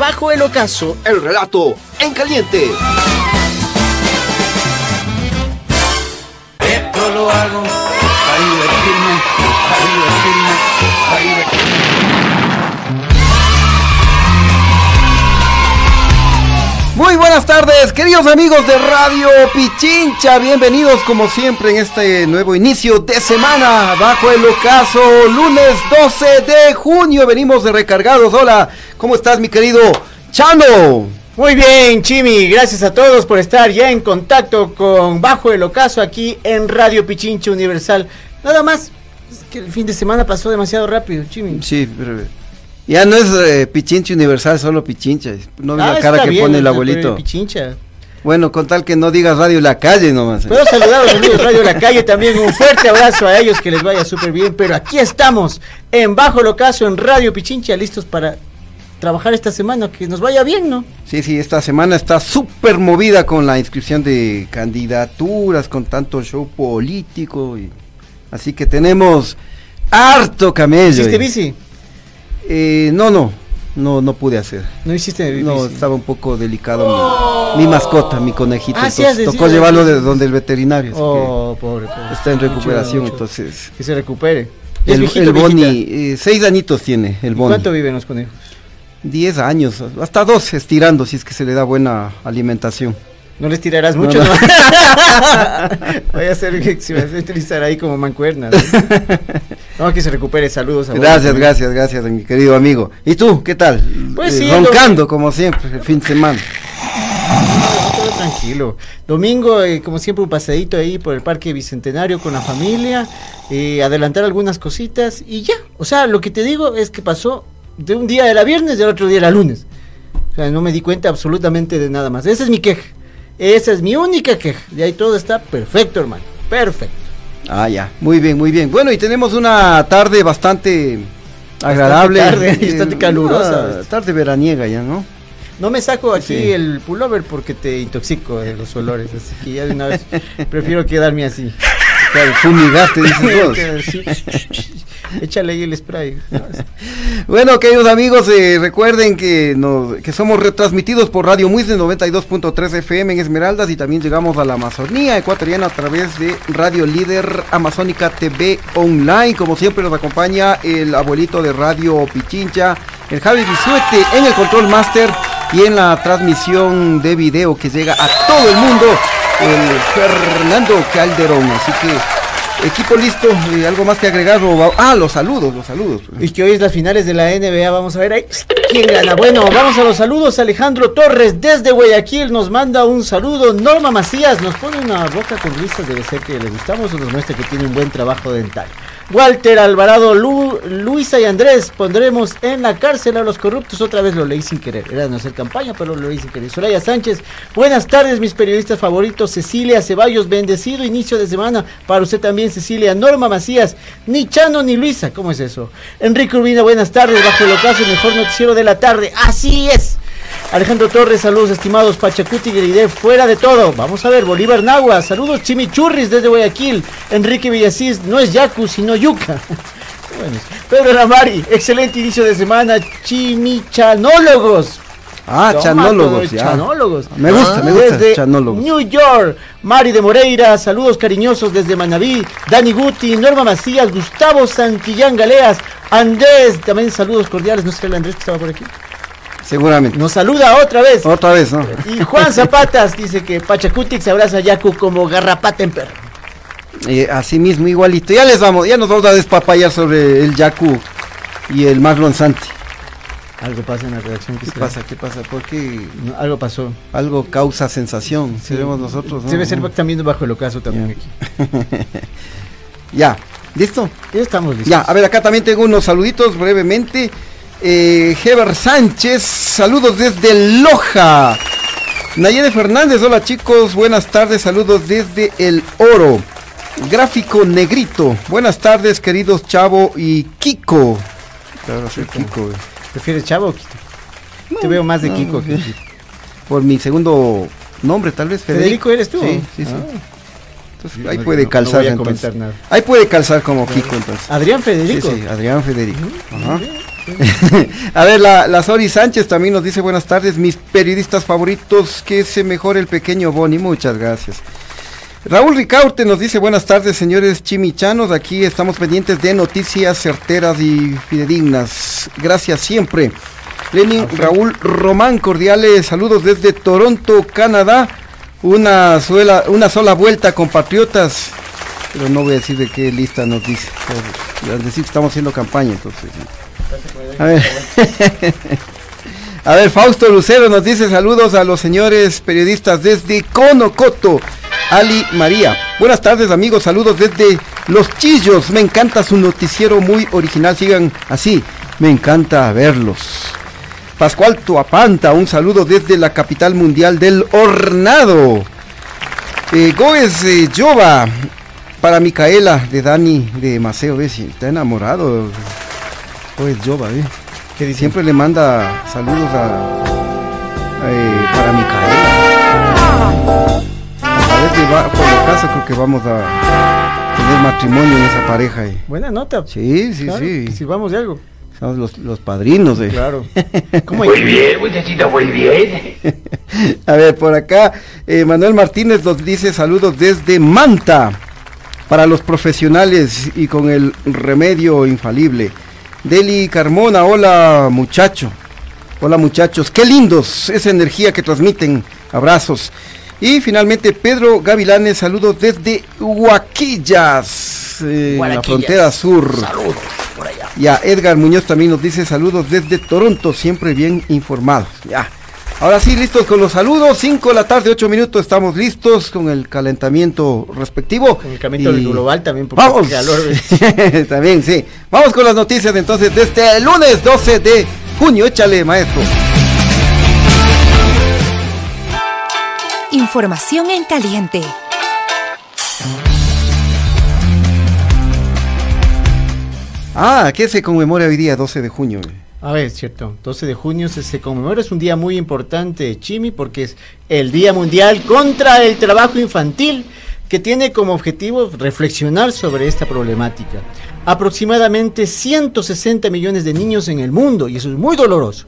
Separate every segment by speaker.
Speaker 1: Bajo el ocaso,
Speaker 2: el relato en caliente.
Speaker 3: Esto lo hago para divertirme, para divertirme, para divertirme.
Speaker 2: Muy buenas tardes, queridos amigos de Radio Pichincha. Bienvenidos como siempre en este nuevo inicio de semana bajo el ocaso, lunes 12 de junio. Venimos de recargados. Hola, ¿cómo estás mi querido Chano?
Speaker 1: Muy bien, Chimi, gracias a todos por estar ya en contacto con Bajo el Ocaso aquí en Radio Pichincha Universal. Nada más, es que el fin de semana pasó demasiado rápido, Chimi.
Speaker 2: Sí, pero ya no es eh, Pichincha Universal, solo Pichincha. No ve la ah, cara que pone el abuelito.
Speaker 1: Pichincha.
Speaker 2: Bueno, con tal que no digas Radio La Calle nomás.
Speaker 1: Puedo saludar a los amigos de Radio La Calle también. Un fuerte abrazo a ellos, que les vaya súper bien. Pero aquí estamos, en Bajo el Ocaso, en Radio Pichincha, listos para trabajar esta semana, que nos vaya bien, ¿no?
Speaker 2: Sí, sí, esta semana está súper movida con la inscripción de candidaturas, con tanto show político. Y... Así que tenemos harto camello.
Speaker 1: ¿Hiciste bici?
Speaker 2: Eh, no, no, no, no pude hacer.
Speaker 1: ¿No hiciste bici?
Speaker 2: No, estaba un poco delicado mi, mascota, mi conejito. Ah, entonces, tocó llevarlo de donde el veterinario.
Speaker 1: Oh, pobre, pobre,
Speaker 2: Está en recuperación, entonces.
Speaker 1: Que se recupere.
Speaker 2: El, el Boni, eh, seis añitos tiene el Boni.
Speaker 1: ¿Cuánto viven los conejos?
Speaker 2: 10 años, hasta 12 estirando si es que se le da buena alimentación.
Speaker 1: No les tirarás mucho, ¿no? Voy a hacer si me a utilizar ahí como mancuerna. ¿no? que se recupere. Saludos
Speaker 2: a Gracias, gracias, gracias, mi querido amigo. ¿Y tú, qué tal?
Speaker 1: Pues sí.
Speaker 2: Roncando, como siempre, el fin de semana.
Speaker 1: todo tranquilo. Domingo, eh, como siempre, un paseadito ahí por el Parque Bicentenario con la familia. Eh, adelantar algunas cositas y ya. O sea, lo que te digo es que pasó de un día era viernes y el otro día era lunes. O sea, no me di cuenta absolutamente de nada más. Esa es mi queja. Esa es mi única queja. Y ahí todo está perfecto, hermano. Perfecto.
Speaker 2: Ah, ya. Muy bien, muy bien. Bueno, y tenemos una tarde bastante agradable.
Speaker 1: Bastante, calurosa.
Speaker 2: tarde veraniega ya, ¿no?
Speaker 1: No me saco aquí el pullover porque te intoxico de los olores. Así que ya de una vez prefiero quedarme así.
Speaker 2: Claro, fumigaste, dices
Speaker 1: Échale ahí el spray.
Speaker 2: bueno, queridos amigos, eh, recuerden que, que somos retransmitidos por Radio Muisne 92.3 FM en Esmeraldas y también llegamos a la Amazonía ecuatoriana a través de Radio Líder Amazónica TV Online. Como siempre nos acompaña el abuelito de Radio Pichincha, el Javi Bisuete en el Control Master y en la transmisión de video que llega a todo el mundo, el Fernando Calderón. Así que Equipo listo, y algo más que agregar. Ah, los saludos, los saludos.
Speaker 1: Y que hoy es las finales de la NBA, vamos a ver ahí quién gana. Bueno, vamos a los saludos. Alejandro Torres desde Guayaquil nos manda un saludo. Norma Macías nos pone una boca con risas, debe ser que le gustamos o nos muestra que tiene un buen trabajo dental. Walter Alvarado, Luisa y Andrés, pondremos en la cárcel a los corruptos. Otra vez lo leí sin querer. Era no hacer campaña, pero lo leí sin querer. Soraya Sánchez, buenas tardes, mis periodistas favoritos. Cecilia Ceballos, bendecido inicio de semana. Para usted también, Cecilia. Norma Macías, ni Chano ni Luisa. ¿Cómo es eso? Enrique Urbina, buenas tardes. Bajo el ocaso, mejor noticiero de la tarde. Así es. Alejandro Torres, saludos estimados Pachacuti Gride, fuera de todo. Vamos a ver, Bolívar Nagua, saludos Chimichurris desde Guayaquil. Enrique Villasís, no es Yacu, sino Yuca. Pedro Ramari, excelente inicio de semana, chimichanólogos.
Speaker 2: Ah, chanólogos,
Speaker 1: chanólogos.
Speaker 2: Me gusta, me gusta.
Speaker 1: Desde New York, Mari de Moreira, saludos cariñosos desde Manaví, Dani Guti, Norma Macías, Gustavo Santillán Galeas, Andrés, también saludos cordiales, no sé el Andrés que estaba por aquí.
Speaker 2: Seguramente.
Speaker 1: Nos saluda otra vez.
Speaker 2: Otra vez, ¿no?
Speaker 1: Y Juan Zapatas dice que Pachacutic se abraza a Yaku como garrapata en perro.
Speaker 2: Eh, así mismo, igualito. Ya les vamos, ya nos vamos a despapallar sobre el Yaku y el Marlon Santi.
Speaker 1: Algo pasa en la redacción.
Speaker 2: ¿Qué pasa? ¿Qué pasa? Porque
Speaker 1: algo pasó.
Speaker 2: Algo causa sensación. Seremos nosotros.
Speaker 1: Debe ser también bajo el ocaso también aquí.
Speaker 2: ya, ¿listo?
Speaker 1: Ya estamos listos.
Speaker 2: Ya, a ver, acá también tengo unos saluditos brevemente. Eh, Heber Sánchez, saludos desde Loja. Nayede Fernández, hola chicos, buenas tardes, saludos desde El Oro. Gráfico Negrito, buenas tardes queridos Chavo y Kiko. Claro, soy Kiko. eh.
Speaker 1: ¿Prefieres Chavo o Kiko? Te veo más de
Speaker 2: no,
Speaker 1: Kiko que
Speaker 2: sí. Por mi segundo nombre, tal vez Federico.
Speaker 1: ¿Federico eres tú?
Speaker 2: Sí, sí, sí.
Speaker 1: Ah.
Speaker 2: Entonces, ahí
Speaker 1: no,
Speaker 2: puede calzar
Speaker 1: voy a
Speaker 2: entonces. Ahí puede calzar como Kiko entonces.
Speaker 1: Adrián
Speaker 2: Sí,
Speaker 1: Federico.
Speaker 2: sí, Adrián Federico. Ajá. A ver, la, la Sori Sánchez también nos dice buenas tardes, mis periodistas favoritos, que se mejore el pequeño Boni, muchas gracias. Raúl Ricaurte nos dice buenas tardes, señores chimichanos, aquí estamos pendientes de noticias certeras y fidedignas. Gracias siempre. Lenin Raúl Román, cordiales saludos desde Toronto, Canadá. Una sola, una sola vuelta, compatriotas. Pero no voy a decir de qué lista nos dice. Al decir que estamos haciendo campaña, entonces. A ver. A ver, Fausto Lucero nos dice saludos a los señores periodistas desde Conocoto. Ali María. Buenas tardes amigos, saludos desde Los Chillos. Me encanta su noticiero muy original. Sigan así. Me encanta verlos. Pascual Tuapanta, un saludo desde la capital mundial del hornado. Eh, Goes eh, para Micaela, de Dani, de Maceo, ¿ves? Está enamorado. Goes Jova, ¿eh?
Speaker 1: ¿Qué dice?
Speaker 2: Siempre le manda saludos a, eh, para Micaela. A ver, que va- por el caso creo que vamos a tener matrimonio en esa pareja. eh.
Speaker 1: Buena nota.
Speaker 2: Sí, sí,
Speaker 1: Claro,
Speaker 2: sí.
Speaker 1: que sirvamos de algo.
Speaker 2: Somos los, los padrinos de.
Speaker 1: Claro. ¿Cómo
Speaker 3: Muy bien, muchachita, muy bien.
Speaker 2: A ver, por acá, eh, Manuel Martínez nos dice saludos desde Manta para los profesionales y con el remedio infalible. Deli Carmona, hola muchacho. Hola muchachos, qué lindos esa energía que transmiten. Abrazos. Y finalmente Pedro Gavilanes, saludos desde Huaquillas, eh, en la frontera sur.
Speaker 3: Saludos por allá.
Speaker 2: Ya, Edgar Muñoz también nos dice saludos desde Toronto, siempre bien informados. Ya. Ahora sí, listos con los saludos. 5 de la tarde, 8 minutos, estamos listos con el calentamiento respectivo.
Speaker 1: Con el cambio
Speaker 2: Y-
Speaker 1: global también. porque
Speaker 2: Vamos.
Speaker 1: calor,
Speaker 2: también, sí. Vamos con las noticias entonces de este lunes 12 de junio. Échale, maestro.
Speaker 4: Información en caliente.
Speaker 2: Ah, ¿qué se conmemora hoy día 12 de junio?
Speaker 1: A ver, cierto. 12 de junio se, se conmemora. Es un día muy importante, Chimi, porque es el Día Mundial contra el Trabajo Infantil, que tiene como objetivo reflexionar sobre esta problemática. Aproximadamente 160 millones de niños en el mundo, y eso es muy doloroso,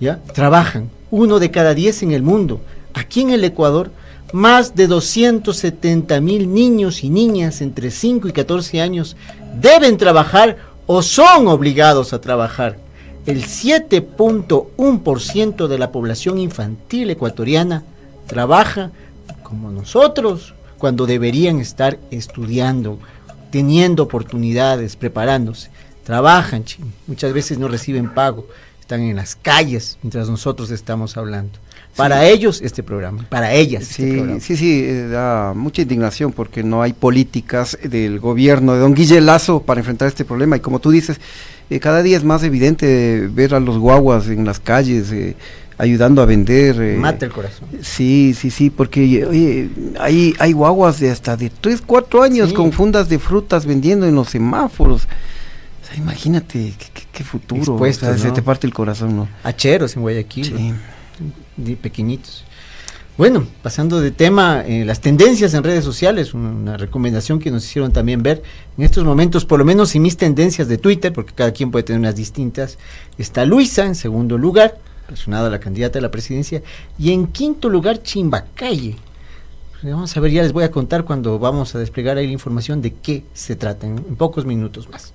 Speaker 1: ¿ya? Trabajan. Uno de cada 10 en el mundo. Aquí en el Ecuador, más de 270 mil niños y niñas entre 5 y 14 años deben trabajar o son obligados a trabajar. El 7.1% de la población infantil ecuatoriana trabaja como nosotros cuando deberían estar estudiando, teniendo oportunidades, preparándose. Trabajan, muchas veces no reciben pago, están en las calles mientras nosotros estamos hablando. Para ellos este programa, para ellas este
Speaker 2: Sí,
Speaker 1: programa.
Speaker 2: sí, sí, eh, da mucha indignación porque no hay políticas del gobierno de don Guille Lazo para enfrentar este problema y como tú dices, eh, cada día es más evidente ver a los guaguas en las calles eh, ayudando a vender. eh,
Speaker 1: Mata el corazón.
Speaker 2: Sí, sí, sí, porque oye, hay, hay guaguas de hasta de 3, 4 años
Speaker 1: Sí.
Speaker 2: con fundas de frutas vendiendo en los semáforos. O sea, imagínate qué, qué- qué futuro, o sea,
Speaker 1: Expuestos,
Speaker 2: se te parte el corazón, ¿no?
Speaker 1: Hacheros en Guayaquil.
Speaker 2: Sí.
Speaker 1: Pequeñitos. Bueno, pasando de tema, eh, las tendencias en redes sociales, una, recomendación que nos hicieron también ver en estos momentos, por lo menos en mis tendencias de Twitter, porque cada quien puede tener unas distintas, está Luisa en segundo lugar, relacionada a la candidata a la presidencia, y en quinto lugar Chimbacalle. Pues Vamos a ver, ya les voy a contar cuando vamos a desplegar ahí la información de qué se trata en, en pocos minutos más.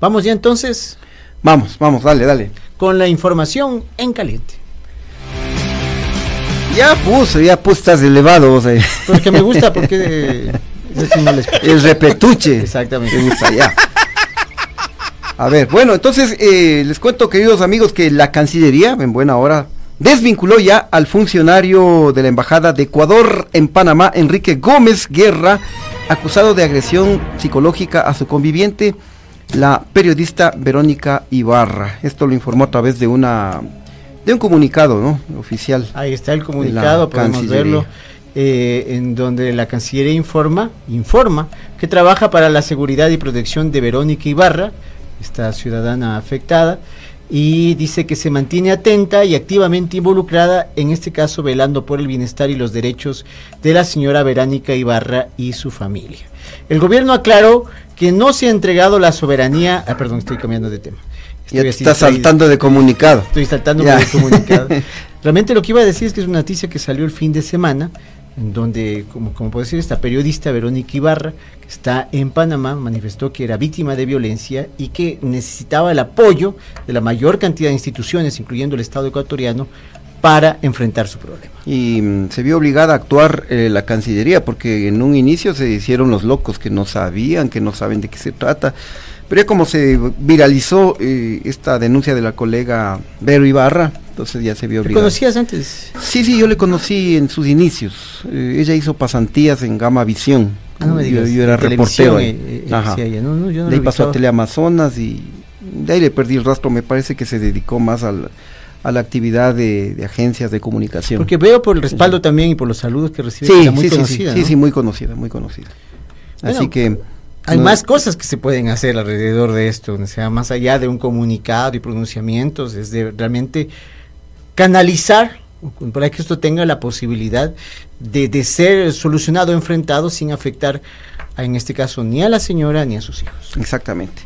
Speaker 1: Vamos ya entonces
Speaker 2: Vamos, vamos, dale, dale.
Speaker 1: con la información en caliente.
Speaker 2: Ya puso, ya puso, estás elevado,
Speaker 1: Porque me gusta, porque sí no les-
Speaker 2: el repetuche.
Speaker 1: Exactamente.
Speaker 2: Te gusta, ya. A ver, bueno, entonces eh, les cuento, queridos amigos, que la Cancillería, en buena hora, desvinculó ya al funcionario de la Embajada de Ecuador en Panamá, Enrique Gómez Guerra, acusado de agresión psicológica a su conviviente la periodista Verónica Ibarra. Esto lo informó a través de una de un comunicado, ¿no? Oficial.
Speaker 1: Ahí está el comunicado, podemos
Speaker 2: Cancillería.
Speaker 1: verlo, eh, en donde la Cancillería informa, informa que trabaja para la seguridad y protección de Verónica Ibarra, esta ciudadana afectada, y dice que se mantiene atenta y activamente involucrada, en este caso velando por el bienestar y los derechos de la señora Verónica Ibarra y su familia. El gobierno aclaró que no se ha entregado la soberanía, ah, perdón, estoy cambiando de tema.
Speaker 2: Ya te estás
Speaker 1: distraído.
Speaker 2: saltando de comunicado.
Speaker 1: Estoy saltando
Speaker 2: Ya.
Speaker 1: el comunicado. Realmente lo que iba a decir es que es una noticia que salió el fin de semana, en donde, como, como puedo decir, esta periodista Verónica Ibarra, que está en Panamá, manifestó que era víctima de violencia y que necesitaba el apoyo de la mayor cantidad de instituciones, incluyendo el Estado ecuatoriano, para enfrentar su problema.
Speaker 2: Y mm, se vio obligada a actuar eh, la Cancillería porque en un inicio se hicieron los locos que no sabían, que no saben de qué se trata. Pero ya como se viralizó eh, esta denuncia de la colega Vero Ibarra, entonces ya se vio
Speaker 1: ¿Te
Speaker 2: obligada.
Speaker 1: conocías antes?
Speaker 2: Sí, sí, yo le conocí en sus inicios. Eh, ella hizo pasantías en Gama Visión.
Speaker 1: Ah, no me digas.
Speaker 2: Yo, yo era reportero.
Speaker 1: eh, eh,
Speaker 2: Ajá.
Speaker 1: decía ella. No, no, yo no
Speaker 2: de ahí pasó a. Teleamazonas y de ahí le perdí el rastro. Me parece que se dedicó más al- a la actividad de, de agencias de comunicación.
Speaker 1: Porque veo por el respaldo también y por los saludos que recibe,
Speaker 2: sí,
Speaker 1: muy
Speaker 2: sí, sí,
Speaker 1: conocida.
Speaker 2: sí, sí,
Speaker 1: ¿no?
Speaker 2: sí, muy conocida, muy conocida.
Speaker 1: Bueno,
Speaker 2: Así que
Speaker 1: Hay
Speaker 2: no-
Speaker 1: más cosas que se pueden hacer alrededor de esto, o sea, más allá de un comunicado y pronunciamientos, es de realmente canalizar para que esto tenga la posibilidad de, de ser solucionado, enfrentado sin afectar, a, en este caso, ni a la señora ni a sus hijos.
Speaker 2: Exactamente.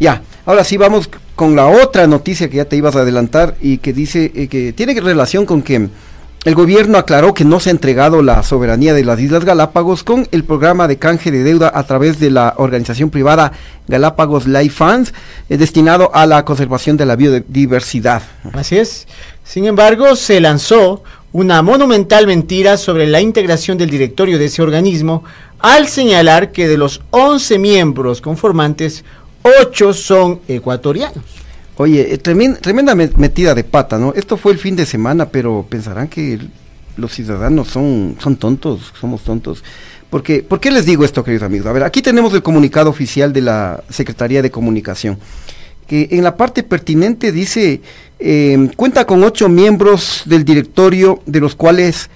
Speaker 2: Ya, ahora sí vamos con la otra noticia que ya te ibas a adelantar y que dice eh, que tiene relación con que el gobierno aclaró que no se ha entregado la soberanía de las Islas Galápagos con el programa de canje de deuda a través de la organización privada Galápagos Life Funds, eh, destinado a la conservación de la biodiversidad.
Speaker 1: Así es. Sin embargo, se lanzó una monumental mentira sobre la integración del directorio de ese organismo al señalar que de los 11 miembros conformantes, 8 son ecuatorianos.
Speaker 2: Oye, eh, tremen- tremenda me- metida de pata, ¿no? Esto fue el fin de semana, pero pensarán que los ciudadanos son, son tontos, somos tontos. Porque, ¿Por qué les digo esto, queridos amigos? A ver, aquí tenemos el comunicado oficial de la Secretaría de Comunicación, que en la parte pertinente dice, eh, cuenta con ocho miembros del directorio, de los cuales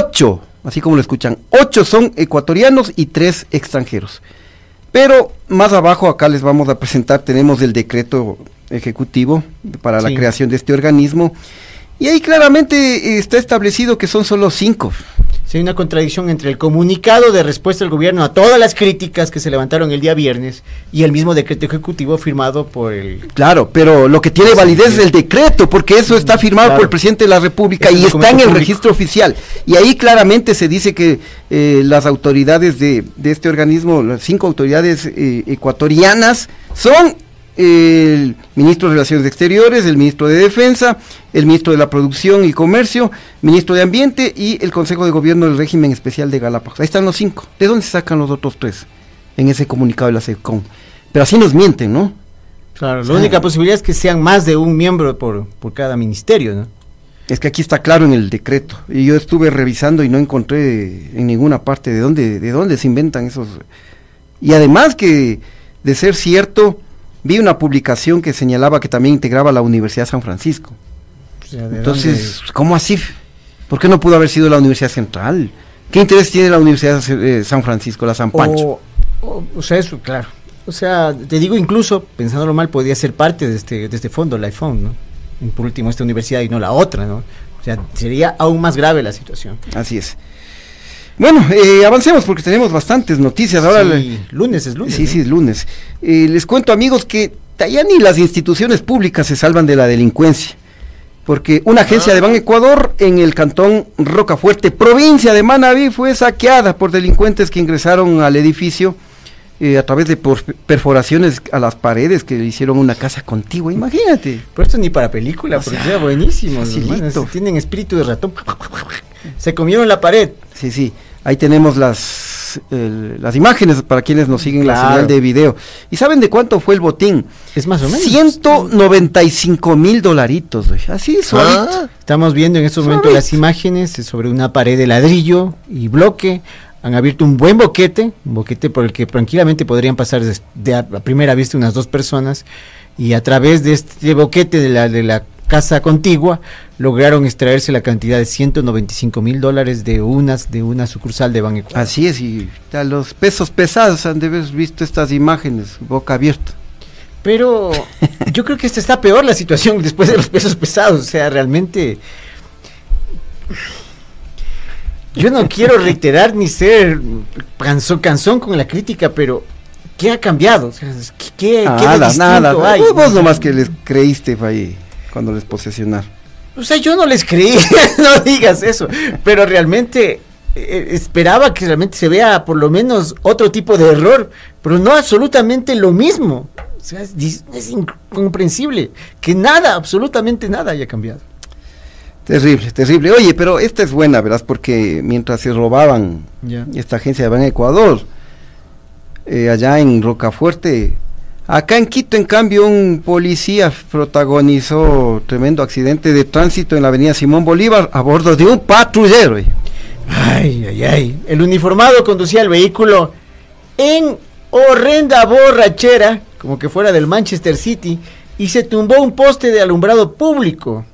Speaker 2: ocho, así como lo escuchan, ocho son ecuatorianos y tres extranjeros. Pero más abajo acá les vamos a presentar, tenemos el decreto ejecutivo para la creación de este organismo. Y ahí claramente está establecido que son solo cinco.
Speaker 1: Si hay una contradicción entre el comunicado de respuesta del gobierno a todas las críticas que se levantaron el día viernes y el mismo decreto ejecutivo firmado por el...
Speaker 2: Claro, pero lo que tiene validez es el decreto, porque eso está firmado
Speaker 1: Claro.
Speaker 2: por el presidente de la República
Speaker 1: Es
Speaker 2: y está en el
Speaker 1: público.
Speaker 2: registro oficial. Y ahí claramente se dice que eh, las autoridades de, de este organismo, las cinco autoridades eh, ecuatorianas, son el ministro de Relaciones Exteriores, el ministro de Defensa, el ministro de la Producción y Comercio, ministro de Ambiente y el Consejo de Gobierno del Régimen Especial de Galápagos. Ahí están los cinco. ¿De dónde se sacan los otros tres? En ese comunicado de la SECOM. Pero así nos mienten, ¿no?
Speaker 1: Claro, la única posibilidad es que sean más de un miembro por, por cada ministerio, ¿no?
Speaker 2: Es que aquí está claro en el decreto. Y yo estuve revisando y no encontré en ninguna parte de dónde, de dónde se inventan esos. Y además que, de ser cierto, vi una publicación que señalaba que también integraba la Universidad de San Francisco.
Speaker 1: O sea, ¿de
Speaker 2: Entonces, ¿cómo así? ¿Por qué no pudo haber sido la Universidad Central? ¿Qué interés tiene la Universidad de San Francisco, la San? Pancho?
Speaker 1: O, o, o sea, eso, claro. O sea, te digo, incluso, pensándolo mal, podría ser parte de este, de este fondo, el iPhone, ¿no? Y por último, esta universidad y no la otra, ¿no? O sea, sería aún más grave la situación.
Speaker 2: Así es. Bueno, eh, avancemos porque tenemos bastantes noticias. Ahora le-
Speaker 1: Sí, lunes es lunes.
Speaker 2: Sí,
Speaker 1: ¿no?
Speaker 2: sí, es lunes. Eh, les cuento, amigos, que ya ni las instituciones públicas se salvan de la delincuencia. Porque una agencia de Ban Ecuador en el cantón Rocafuerte, provincia de Manabí, fue saqueada por delincuentes que ingresaron al edificio eh, a través de perforaciones a las paredes que le hicieron una casa contigua. Imagínate.
Speaker 1: Pero esto ni para película,
Speaker 2: O
Speaker 1: porque
Speaker 2: sea,
Speaker 1: era buenísimo. tienen espíritu de ratón. Se comieron la pared.
Speaker 2: Sí, sí. Ahí tenemos las, el- las imágenes para quienes nos siguen la señal de video. ¿Y saben de cuánto fue el botín?
Speaker 1: Es más o menos.
Speaker 2: 195 mil dolaritos, güey. Así, suavito.
Speaker 1: Estamos viendo en estos momentos las imágenes sobre una pared de ladrillo y bloque. han abierto un buen boquete, un boquete por el que tranquilamente podrían pasar de a, a primera vista unas dos personas y a través de este boquete de la, de la casa contigua lograron extraerse la cantidad de 195 mil dólares de unas de una sucursal de Ban Ecuador.
Speaker 2: Así es, y a los pesos pesados han de haber visto estas imágenes, boca abierta.
Speaker 1: Pero yo creo que esta está peor la situación después de los pesos pesados. O sea, realmente. Yo no quiero reiterar ni ser canzón, canzón con la crítica, pero ¿qué ha cambiado? ¿qué, qué, qué de
Speaker 2: Nada, nada.
Speaker 1: hay?
Speaker 2: Vos, nomás que les creíste ahí cuando les posesionaron.
Speaker 1: O sea, yo no les creí, no digas eso, pero realmente eh, esperaba que realmente se vea por lo menos otro tipo de error, pero no absolutamente lo mismo. O sea, es, es incomprensible que nada, absolutamente nada haya cambiado.
Speaker 2: Terrible, terrible. Oye, pero esta es buena, verás, porque mientras se robaban
Speaker 1: Ya.
Speaker 2: esta agencia de Ban Ecuador, eh, allá en Rocafuerte, acá en Quito, en cambio, un policía protagonizó tremendo accidente de tránsito en la avenida Simón Bolívar a bordo de un patrullero.
Speaker 1: Ay, ay, ay. El uniformado conducía el vehículo en horrenda borrachera, como que fuera del Manchester City, y se tumbó un poste de alumbrado público.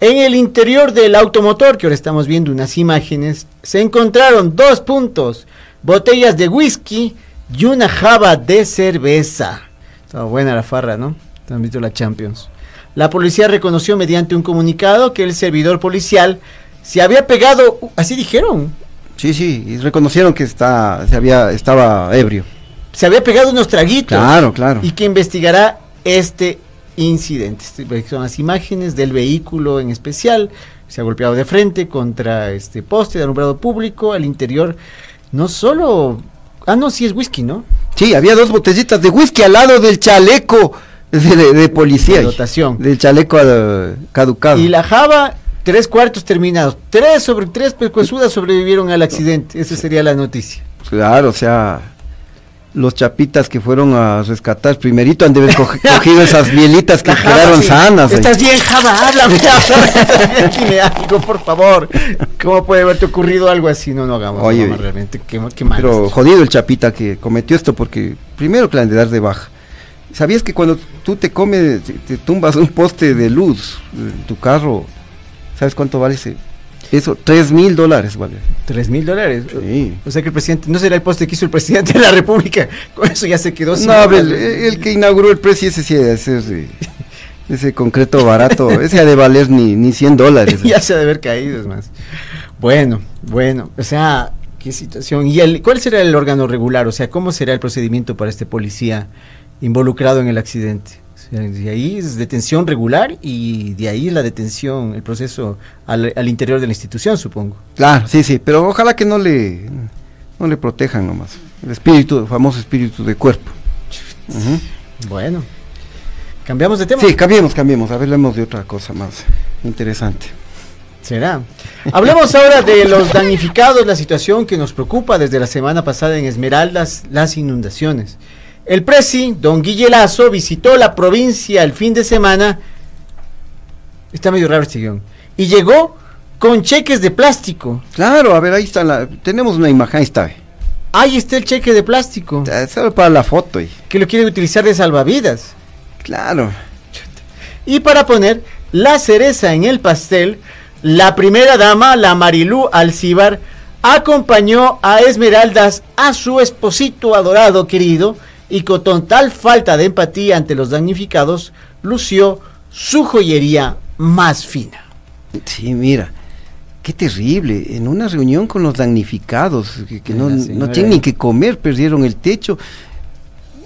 Speaker 1: En el interior del automotor, que ahora estamos viendo unas imágenes, se encontraron dos puntos, botellas de whisky y una java de cerveza. Estaba buena la farra, ¿no? Han visto la Champions. La policía reconoció mediante un comunicado que el servidor policial se había pegado, uh, así dijeron,
Speaker 2: Sí, sí, y reconocieron que está, se había, estaba ebrio.
Speaker 1: se había pegado unos traguitos.
Speaker 2: Claro, claro.
Speaker 1: Y que investigará este incidente. Este, Son las imágenes del vehículo en especial. Se ha golpeado de frente contra este poste de alumbrado público. Al interior, no solo. Ah, no, sí es whisky, ¿no?
Speaker 2: Sí, había dos botellitas de whisky al lado del chaleco de, de- de policía.
Speaker 1: De dotación.
Speaker 2: Del chaleco eh, caducado.
Speaker 1: Y la Java, tres cuartos terminados. Tres sobre tres pecuesudas sobrevivieron al accidente. Esa sería la noticia.
Speaker 2: Claro, o sea, los chapitas que fueron a rescatar primerito han de haber cogido esas bielitas que
Speaker 1: Java,
Speaker 2: quedaron
Speaker 1: sí.
Speaker 2: sanas. ahí.
Speaker 1: Estás bien, Java, háblame, dime algo, por favor. ¿Cómo puede haberte ocurrido algo así? No, no hagamos.
Speaker 2: Oye,
Speaker 1: realmente, qué, qué mal.
Speaker 2: Pero jodido el chapita que cometió esto porque primero que la han de dar de baja. ¿Sabías que cuando tú te comes, te, te tumbas un poste de luz en tu carro, ¿sabes cuánto vale ese? Eso, tres mil dólares vale.
Speaker 1: Tres mil dólares.
Speaker 2: Sí.
Speaker 1: O sea que el presidente, no será el poste que hizo el presidente de la República. Con eso ya se quedó sin
Speaker 2: No, el,
Speaker 1: dólares.
Speaker 2: el que inauguró el precio ese sí, ese, ese concreto barato, ese ha de valer ni, ni 100 dólares.
Speaker 1: ya se ha de haber caído, es más. Bueno, bueno, o sea, qué situación. ¿Y el, cuál será el órgano regular? O sea, ¿cómo será el procedimiento para este policía involucrado en el accidente? De ahí es detención regular y de ahí la detención, el proceso al, al interior de la institución, supongo.
Speaker 2: Claro, sí, sí, pero ojalá que no le, no le protejan nomás. El espíritu, el famoso espíritu de cuerpo.
Speaker 1: Bueno, cambiamos de tema.
Speaker 2: Sí, cambiemos, cambiemos. A ver, hablemos de otra cosa más interesante.
Speaker 1: Será. Hablemos ahora de los damnificados, la situación que nos preocupa desde la semana pasada en Esmeraldas, las inundaciones. El presi, don Guille Lazo, visitó la provincia el fin de semana. Está medio raro este guion. Y llegó con cheques de plástico.
Speaker 2: Claro, a ver, ahí está la. Tenemos una imagen, ahí está.
Speaker 1: Ahí está el cheque de plástico.
Speaker 2: Solo para la foto. Y,
Speaker 1: que lo quiere utilizar de salvavidas.
Speaker 2: claro.
Speaker 1: Y para poner la cereza en el pastel, la primera dama, la Marilú Alcibar, acompañó a Esmeraldas a su esposito adorado querido y con total falta de empatía ante los damnificados, lució su joyería más fina.
Speaker 2: Sí, mira. Qué terrible. En una reunión con los damnificados, que, no, tienen ni que comer, perdieron el techo.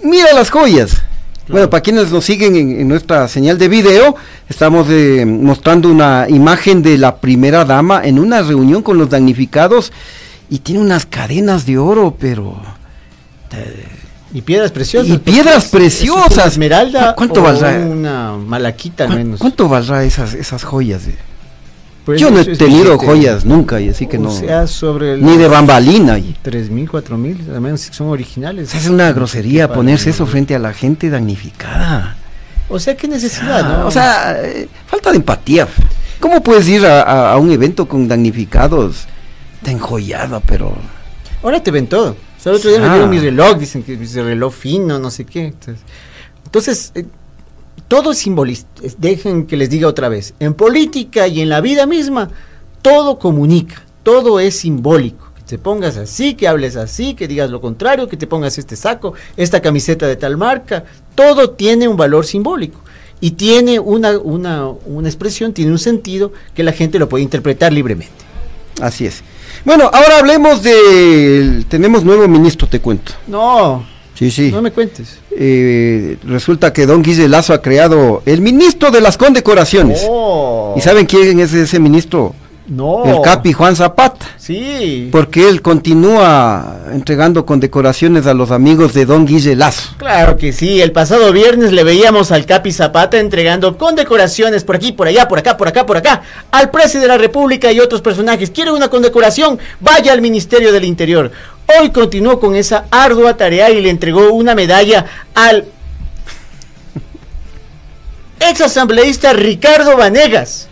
Speaker 2: Mira las joyas. Bueno, para quienes nos siguen en, en nuestra señal de video, estamos eh, mostrando una imagen de la primera dama en una reunión con los damnificados y tiene unas cadenas de oro, pero...
Speaker 1: Y piedras preciosas.
Speaker 2: Y piedras
Speaker 1: porque es- es una
Speaker 2: preciosas.
Speaker 1: esmeralda.
Speaker 2: ¿Cu- cuánto
Speaker 1: o
Speaker 2: valdrá?
Speaker 1: Una malaquita al
Speaker 2: ¿cuán-
Speaker 1: menos.
Speaker 2: ¿Cuánto valdrá esas, esas joyas? eh?
Speaker 1: Pues
Speaker 2: Yo no he tenido joyas nunca, y así que no...
Speaker 1: sea, sobre
Speaker 2: Ni de bambalina.
Speaker 1: Tres mil, cuatro mil, al menos si son originales.
Speaker 2: es una grosería ponerse eso frente a la gente damnificada.
Speaker 1: O sea, qué necesidad,
Speaker 2: Ah,
Speaker 1: ¿no?
Speaker 2: O sea, eh, falta de empatía. ¿Cómo puedes ir a, a- a un evento con damnificados? Está enjollado, pero...
Speaker 1: Ahora te ven todo. O sea, el otro día me
Speaker 2: Ah.
Speaker 1: dieron mi reloj, dicen que es reloj fino, no sé qué. Entonces, entonces, eh, todo es simbolista. Dejen que les diga otra vez. En política y en la vida misma, todo comunica, todo es simbólico. Que te pongas así, que hables así, que digas lo contrario, que te pongas este saco, esta camiseta de tal marca, todo tiene un valor simbólico. Y tiene una, una, una expresión, tiene un sentido que la gente lo puede interpretar libremente.
Speaker 2: Así es. Bueno, ahora hablemos de... Tenemos nuevo ministro, te cuento.
Speaker 1: No,
Speaker 2: Sí, sí.
Speaker 1: no me cuentes.
Speaker 2: Eh, resulta que don Guille Lazo ha creado el ministro de las condecoraciones.
Speaker 1: Oh.
Speaker 2: ¿Y saben quién es ese ministro?
Speaker 1: No.
Speaker 2: El Capi Juan Zapata.
Speaker 1: Sí.
Speaker 2: Porque él continúa entregando condecoraciones a los amigos de don Guille Lazo.
Speaker 1: Claro que sí, el pasado viernes le veíamos al Capi Zapata entregando condecoraciones por aquí, por allá, por acá, por acá, por acá, al presidente de la República y otros personajes. ¿Quiere una condecoración? Vaya al Ministerio del Interior. Hoy continuó con esa ardua tarea y le entregó una medalla al ex asambleísta Ricardo Vanegas.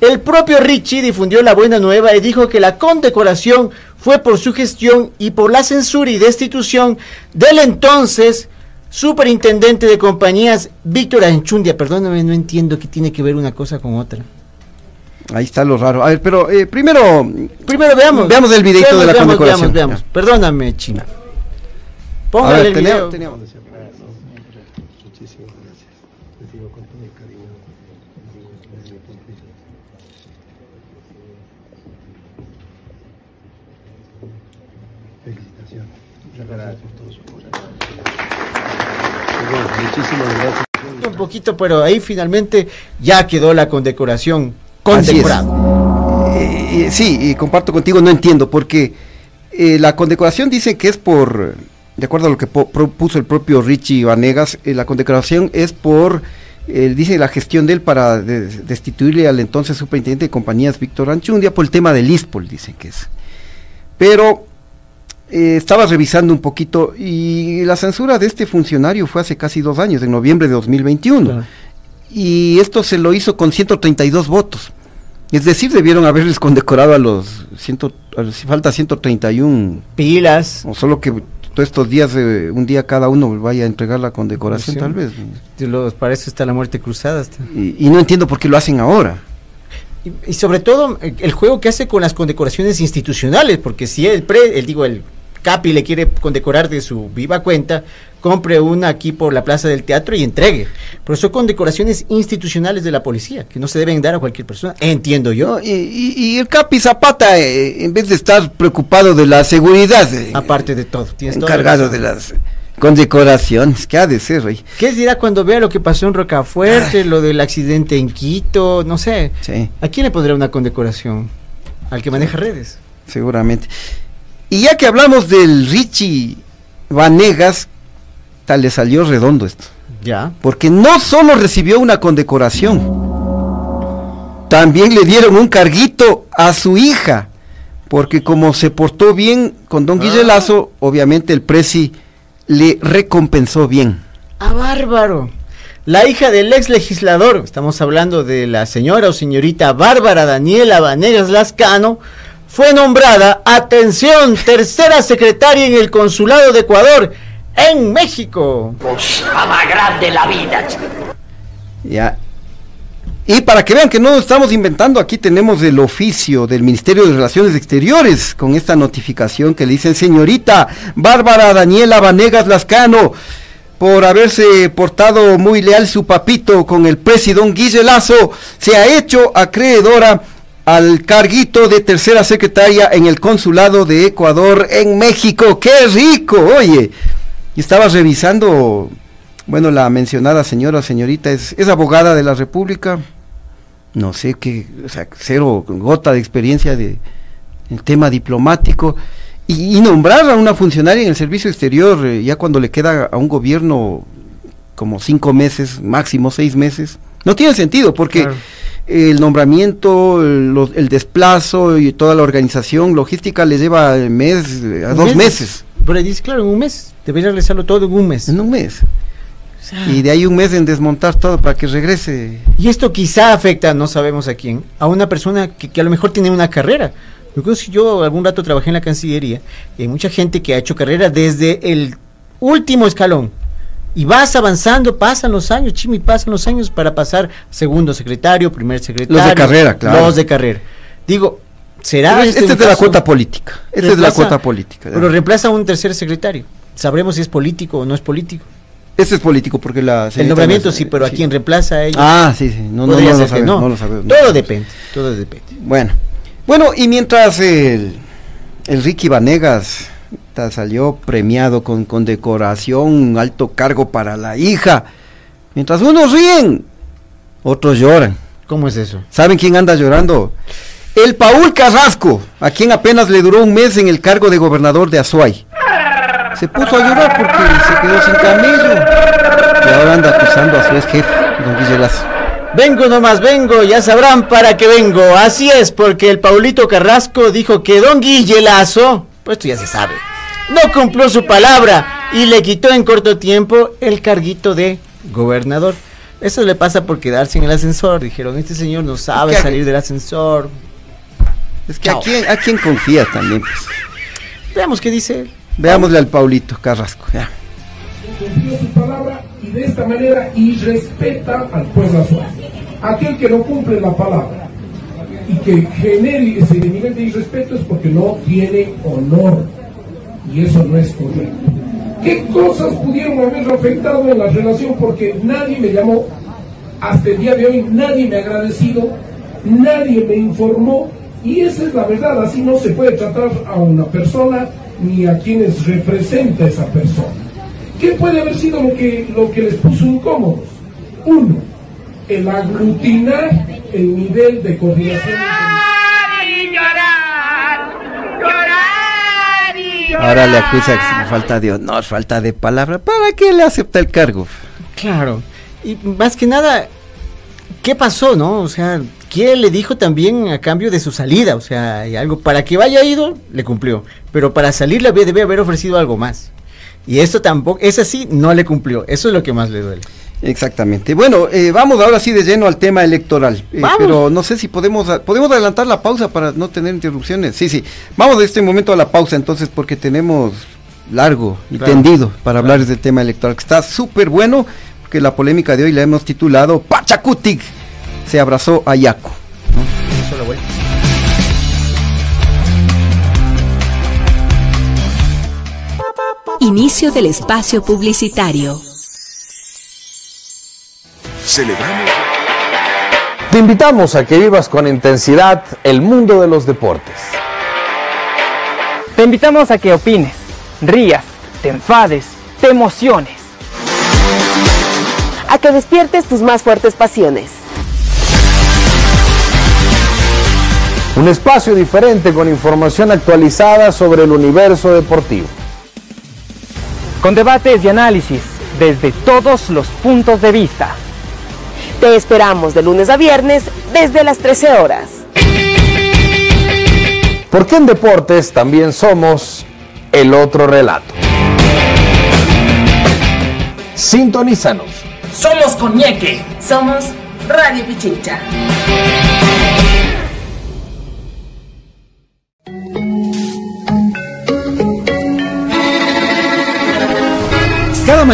Speaker 1: El propio Richie difundió la buena nueva y dijo que la condecoración fue por su gestión y por la censura y destitución del entonces superintendente de compañías Víctor Anchundia. Perdóname, no entiendo qué tiene que ver una cosa con otra.
Speaker 2: Ahí está lo raro. A ver, pero eh, primero,
Speaker 1: Primero veamos.
Speaker 2: Veamos el videito de la
Speaker 1: veamos,
Speaker 2: condecoración.
Speaker 1: Veamos, veamos. Perdóname, China. Póngale el video.
Speaker 3: Muchísimas gracias.
Speaker 1: Un poquito, pero ahí finalmente ya quedó la condecoración condecorada.
Speaker 2: Eh, eh, sí, y comparto contigo, no entiendo, porque eh, la condecoración dice que es por, de acuerdo a lo que propuso el propio Richie Vanegas, eh, la condecoración es por, eh, dice la gestión de él para de- destituirle al entonces superintendente de compañías Víctor Anchundia por el tema del ISPOL, dicen que es. Pero eh, estaba revisando un poquito y la censura de este funcionario fue hace casi dos años, en noviembre de 2021
Speaker 1: Claro.
Speaker 2: y esto se lo hizo con 132 votos. Es decir, debieron haberles condecorado a los, ciento, a los- falta 131,
Speaker 1: Pilas.
Speaker 2: o solo que todos estos días, eh, un día cada uno vaya a entregar la condecoración
Speaker 1: Sí.
Speaker 2: tal vez.
Speaker 1: Los- Para eso está la muerte cruzada.
Speaker 2: Y, y no entiendo por qué lo hacen ahora.
Speaker 1: Y, y sobre todo eh, el juego que hace con las condecoraciones institucionales, porque si el pre, el digo el Capi le quiere condecorar de su viva cuenta, compre una aquí por la Plaza del Teatro y entregue. Pero son condecoraciones institucionales de la policía, que no se deben dar a cualquier persona, entiendo yo.
Speaker 2: Y, y- y el Capi Zapata, eh, en vez de estar preocupado de la seguridad, eh,
Speaker 1: Aparte de todo, tienes
Speaker 2: encargado
Speaker 1: razón.
Speaker 2: de las condecoraciones, ¿qué ha de ser, rey?
Speaker 1: ¿Qué dirá cuando vea lo que pasó en Rocafuerte, lo del accidente en Quito, no sé?
Speaker 2: Sí.
Speaker 1: ¿A quién le pondrá una condecoración? Al que maneja redes.
Speaker 2: seguramente. Y ya que hablamos del Richie Vanegas, tal le salió redondo esto.
Speaker 1: Ya.
Speaker 2: Porque no solo recibió una condecoración, también le dieron un carguito a su hija. Porque como se portó bien con don Guille Lazo, obviamente el presi le recompensó bien.
Speaker 1: ¡Ah, bárbaro! La hija del ex legislador, estamos hablando de la señora o señorita Bárbara Daniela Vanegas Lascano, fue nombrada, atención, tercera secretaria en el Consulado de Ecuador, en México.
Speaker 4: Cosa grande la vida.
Speaker 2: Ya. Y para que vean que no estamos inventando, aquí tenemos el oficio del Ministerio de Relaciones Exteriores con esta notificación que le dicen señorita Bárbara Daniela Vanegas Lascano por haberse portado muy leal su papito con el presidente Guille Lazo, se ha hecho acreedora al carguito de tercera secretaria en el consulado de Ecuador en México. ¡Qué rico! Oye, estaba revisando bueno, la mencionada señora, señorita, es, es abogada de la República. No sé qué, o sea, cero gota de experiencia de el tema diplomático. Y, nombrar a una funcionaria en el servicio exterior, eh, ya cuando le queda a un gobierno como cinco meses, máximo seis meses, no tiene sentido, porque. El nombramiento, el, los- el desplazo y toda la organización logística le lleva el mes, eh, a dos meses.
Speaker 1: Pero dice, claro, en un mes. Debería realizarlo todo en un mes.
Speaker 2: En un mes.
Speaker 1: O sea,
Speaker 2: Y de ahí un mes en desmontar todo para que regrese.
Speaker 1: Y esto quizá afecta, no sabemos a quién, a una persona que, que a lo mejor tiene una carrera. Yo algún rato trabajé en la Cancillería y hay mucha gente que ha hecho carrera desde el último escalón. Y vas avanzando, pasan los años, Chimi, pasan los años para pasar segundo secretario, primer secretario.
Speaker 2: Los de carrera, claro.
Speaker 1: Los de carrera. Digo, será... Este
Speaker 2: Esta
Speaker 1: un
Speaker 2: es de la cuota política. Esta es de la cuota política.
Speaker 1: Pero reemplaza a un tercer secretario. Sabremos si es político o no es político.
Speaker 2: Este es político porque la...
Speaker 1: El nombramiento sí, pero a quien reemplaza a ellos.
Speaker 2: Ah, sí, sí. No, no, lo
Speaker 1: no.
Speaker 2: no lo sabemos.
Speaker 1: Todo depende, todo depende.
Speaker 2: Bueno, bueno, y mientras el, el Ricky Vanegas salió premiado con condecoración, un alto cargo para la hija, mientras unos ríen, otros lloran.
Speaker 1: ¿Cómo es eso?
Speaker 2: ¿Saben quién anda llorando? El Paul Carrasco, a quien apenas le duró un mes en el cargo de gobernador de Azuay. Se puso a llorar porque se quedó sin camello. Y ahora anda acusando a su ex jefe, don Guille Lazo.
Speaker 1: Vengo nomás, vengo, ya sabrán para qué vengo. Así es, porque el Paulito Carrasco dijo que don Guille Lazo, pues esto ya se sabe, no cumplió su palabra y le quitó en corto tiempo el carguito de gobernador. Eso le pasa por quedarse en el ascensor. Dijeron, este señor no sabe
Speaker 2: que-
Speaker 1: salir del ascensor.
Speaker 2: Es que a quién, a quién confía también. pues.
Speaker 1: Veamos qué dice él.
Speaker 2: Veámosle al Paulito Carrasco. ya.
Speaker 5: cumplió su palabra y de esta manera y respeta al pueblo azuay. Aquel que no cumple la palabra y que genere ese nivel de irrespeto es porque no tiene honor y eso no es correcto. ¿Qué cosas pudieron haber afectado en la relación? Porque nadie me llamó, hasta el día de hoy nadie me ha agradecido, nadie me informó y esa es la verdad, así no se puede tratar a una persona ni a quienes representa esa persona. ¿Qué puede haber sido lo que, lo que les puso incómodos? Uno, el aglutinar el nivel de coordinación.
Speaker 2: Ahora le acusa que falta de honor, falta de palabra. ¿Para qué le acepta el cargo?
Speaker 1: Claro. Y más que nada, ¿qué pasó, no? O sea, ¿qué le dijo también a cambio de su salida? O sea, hay algo para que vaya ido, le cumplió. Pero para salir le debe haber ofrecido algo más. Y esto tampoco, es así, no le cumplió. Eso es lo que más le duele.
Speaker 2: Exactamente. Bueno, eh, vamos ahora sí de lleno al tema electoral. Eh,
Speaker 1: Vamos.
Speaker 2: pero no sé si podemos podemos adelantar la pausa para no tener interrupciones. Sí, sí. Vamos de este momento a la pausa entonces porque tenemos largo y
Speaker 1: Claro.
Speaker 2: tendido para hablar del tema electoral que está súper bueno porque la polémica de hoy la hemos titulado Pachacutic se abrazó a Yaco.
Speaker 1: Eso.
Speaker 6: Inicio del espacio publicitario.
Speaker 7: Celebramos
Speaker 8: Te invitamos a que vivas con intensidad el mundo de los deportes.
Speaker 9: Te invitamos a que opines, rías, te enfades, te emociones.
Speaker 10: a que despiertes tus más fuertes pasiones.
Speaker 8: Un espacio diferente con información actualizada sobre el universo deportivo.
Speaker 9: Con debates y análisis desde todos los puntos de vista.
Speaker 10: Te esperamos de lunes a viernes desde las 13 horas.
Speaker 8: Porque en deportes también somos el otro relato. Sintonízanos.
Speaker 11: Somos Coñeque. Somos Radio Pichincha.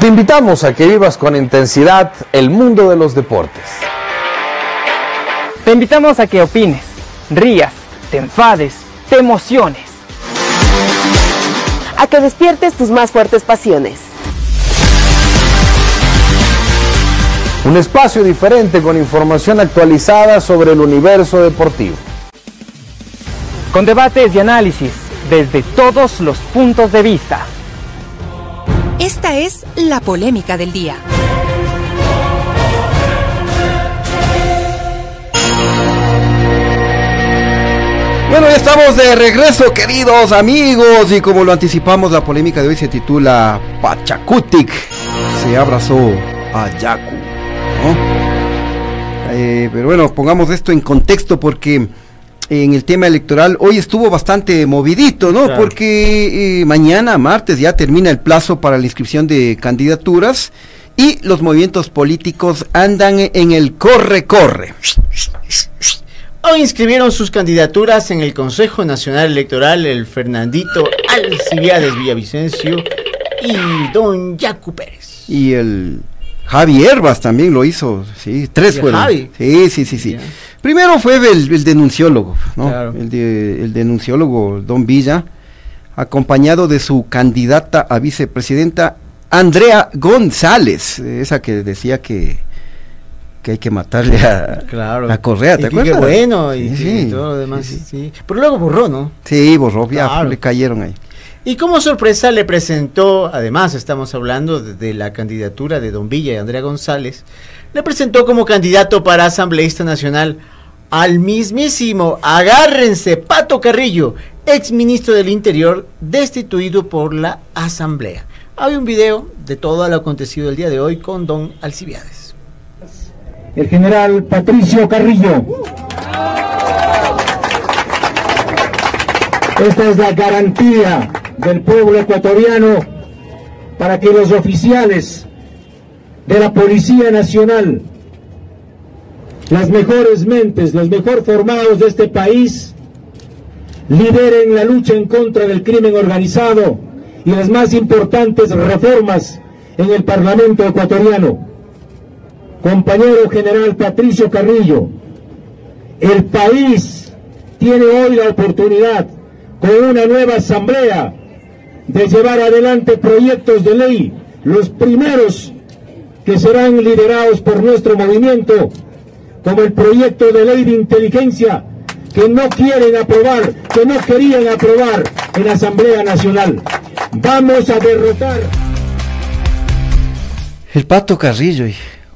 Speaker 8: Te invitamos a que vivas con intensidad el mundo de los deportes.
Speaker 9: Te invitamos a que opines, rías, te enfades, te emociones.
Speaker 10: A que despiertes tus más fuertes pasiones.
Speaker 8: Un espacio diferente con información actualizada sobre el universo deportivo.
Speaker 9: Con debates y análisis desde todos los puntos de vista.
Speaker 6: Esta es la polémica del día.
Speaker 2: Bueno, ya estamos de regreso, queridos amigos, y como lo anticipamos, la polémica de hoy se titula Pachacutic se abrazó a Yaku, ¿no? Eh, pero bueno, pongamos esto en contexto porque en el tema electoral hoy estuvo bastante movidito, ¿no?
Speaker 1: Claro.
Speaker 2: Porque eh, mañana, martes, ya termina el plazo para la inscripción de candidaturas y los movimientos políticos andan en el corre-corre.
Speaker 1: Hoy inscribieron sus candidaturas en el Consejo Nacional Electoral el Fernandito Alcibiades Villavicencio y don Yacu Pérez.
Speaker 2: Y el Javi Herbas también lo hizo, sí, tres
Speaker 1: ¿Y
Speaker 2: fueron.
Speaker 1: Javi?
Speaker 2: Sí, sí, sí, sí. Primero fue el, el denunciólogo, ¿no?
Speaker 1: Claro.
Speaker 2: El, de- el denunciólogo Don Villa, acompañado de su candidata a vicepresidenta Andrea González, esa que decía que, que hay que matarle a,
Speaker 1: Claro.
Speaker 2: a Correa, ¿te
Speaker 1: Y que
Speaker 2: acuerdas?
Speaker 1: Qué bueno y,
Speaker 2: Sí,
Speaker 1: que
Speaker 2: sí.
Speaker 1: todo lo demás, sí, Pero luego borró, ¿no?
Speaker 2: Sí, borró, ya
Speaker 1: Claro.
Speaker 2: le cayeron ahí.
Speaker 1: Y como sorpresa le presentó, además estamos hablando de, la candidatura de Don Villa y Andrea González, le presentó como candidato para asambleísta nacional al mismísimo, agárrense, Pato Carrillo, ex ministro del Interior, destituido por la asamblea. Hay un video de todo lo acontecido el día de hoy con Don Alcibiades.
Speaker 12: el general Patricio Carrillo. Esta es la garantía del pueblo ecuatoriano para que los oficiales de la Policía Nacional, las mejores mentes, los mejor formados de este país, lideren la lucha en contra del crimen organizado y las más importantes reformas en el Parlamento ecuatoriano. Compañero general Patricio Carrillo, el país tiene hoy la oportunidad, con una nueva asamblea, de llevar adelante proyectos de ley, los primeros que serán liderados por nuestro movimiento, como el proyecto de ley de inteligencia que no quieren aprobar, que no querían aprobar en la Asamblea Nacional. Vamos a derrotar.
Speaker 2: El Pato Carrillo.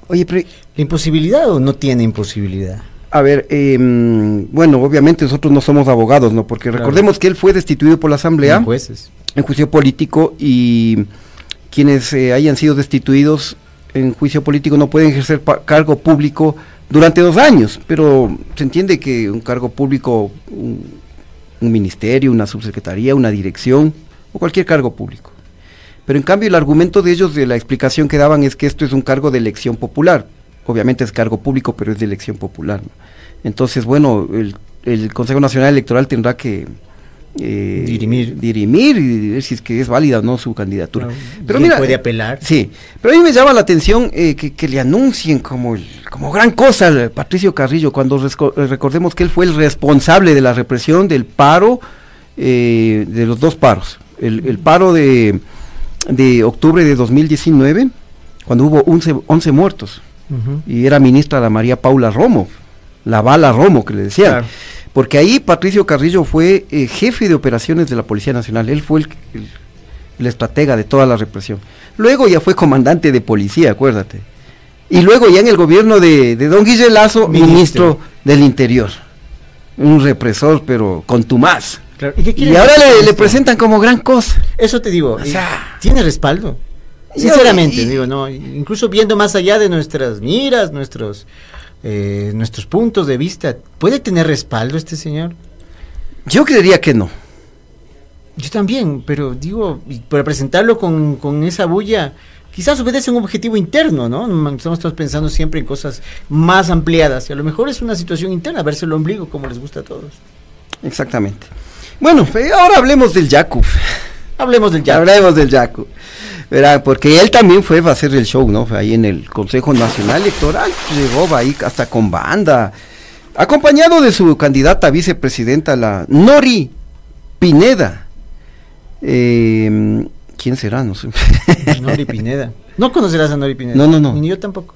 Speaker 2: Oye, pero...
Speaker 1: ¿La imposibilidad o no tiene imposibilidad?
Speaker 2: A ver, em, bueno, obviamente nosotros no somos abogados, ¿no? Porque
Speaker 1: Claro.
Speaker 2: recordemos que él fue destituido por la Asamblea
Speaker 1: Ni jueces.
Speaker 2: En juicio político y quienes eh, hayan sido destituidos en juicio político no pueden ejercer cargo público durante dos años, pero se entiende que un cargo público, un, ministerio, una subsecretaría, una dirección o cualquier cargo público. Pero en cambio el argumento de ellos, de la explicación que daban, es que esto es un cargo de elección popular. Obviamente es cargo público, pero es de elección popular. Entonces, bueno, el, el Consejo Nacional Electoral tendrá que eh,
Speaker 1: Dirimir.
Speaker 2: dirimir y ver si es que es válida o no su candidatura.
Speaker 1: Claro.
Speaker 2: Pero
Speaker 1: ¿Y él
Speaker 2: mira,
Speaker 1: puede apelar?
Speaker 2: Sí, pero a mí me llama la atención eh, que, que le anuncien como, el- como gran cosa al Patricio Carrillo, cuando eh, recordemos que él fue el responsable de la represión del paro, eh, de los dos paros. El, el paro de, de octubre de 2019, cuando hubo 11, 11 muertos, y era ministra la María Paula Romo, la bala Romo que le decían.
Speaker 1: Claro.
Speaker 2: Porque ahí Patricio Carrillo fue eh, jefe de operaciones de la Policía Nacional, él fue el, el- el estratega de toda la represión. Luego ya fue comandante de policía, acuérdate. Y luego ya en el gobierno de, de don Guille Lazo,
Speaker 1: Ministro.
Speaker 2: ministro. del Interior. Un represor, pero contumaz.
Speaker 1: Claro. ¿Y,
Speaker 2: Y ahora le,
Speaker 1: esto?
Speaker 2: presentan como gran cosa.
Speaker 1: Eso te digo,
Speaker 2: O sea,
Speaker 1: tiene respaldo. Sinceramente,
Speaker 2: y-
Speaker 1: digo, no, incluso viendo más allá de nuestras miras, nuestros eh, nuestros puntos de vista. ¿Puede tener respaldo este señor?
Speaker 2: Yo creería que no.
Speaker 1: Yo también, pero digo, para presentarlo con, con esa bulla, quizás obedece un objetivo interno, ¿no? Estamos, estamos pensando siempre en cosas más ampliadas y a lo mejor es una situación interna, verse el ombligo como les gusta a todos.
Speaker 2: Exactamente. Bueno, eh, ahora hablemos del Yaku.
Speaker 1: Hablemos del Yaku.
Speaker 2: Hablemos del Yaku. Verá, porque él también fue a hacer el show, ¿no? Fue ahí en el Consejo Nacional Electoral, llegó ahí hasta con banda, acompañado de su candidata vicepresidenta, la Nori Pineda. Eh, ¿Quién será? No sé.
Speaker 1: Nori Pineda. No conocerás a Nori Pineda.
Speaker 2: No, no, no.
Speaker 1: Ni yo tampoco.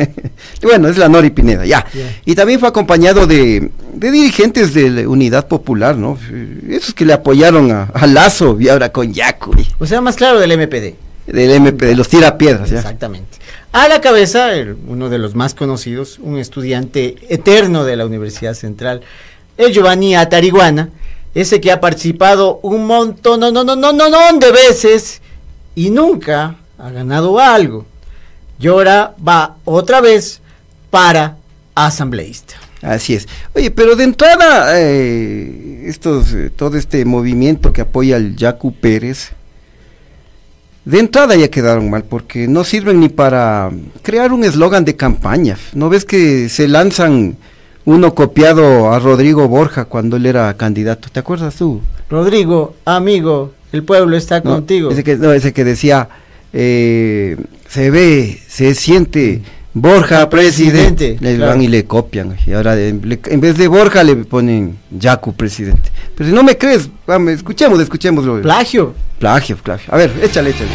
Speaker 2: bueno, es la Nori Pineda, ya. Yeah. Y también fue acompañado de, de, dirigentes de la Unidad Popular, ¿no? Esos que le apoyaron a, a Lazo y ahora con Yacu.
Speaker 1: O sea, más claro del MPD.
Speaker 2: Del MPD, de los tirapiedras, ¿ya?
Speaker 1: Exactamente. A la cabeza, el, uno de los más conocidos, un estudiante eterno de la Universidad Central, el Giovanni Atariguana, ese que ha participado un montón, no, no, no, no, no, no, de veces y nunca ha ganado algo. Y ahora va otra vez para asambleísta.
Speaker 2: Así es. Oye, pero de entrada, eh, estos, eh, todo este movimiento que apoya al Yacu Pérez, de entrada ya quedaron mal, porque no sirven ni para crear un eslogan de campaña. ¿No ves que se lanzan uno copiado a Rodrigo Borja cuando él era candidato? ¿Te acuerdas tú?
Speaker 1: Rodrigo, amigo, el pueblo está
Speaker 2: no,
Speaker 1: contigo.
Speaker 2: Ese que, no, ese que decía, eh, se ve, se siente, Borja presidente. Le claro. van y le copian. Y ahora le, en vez de Borja le ponen Yacu presidente. Pero si no me crees, vamos, escuchemos, escuchémoslo.
Speaker 1: Plagio.
Speaker 2: Plagio, plagio. A ver, échale, échale.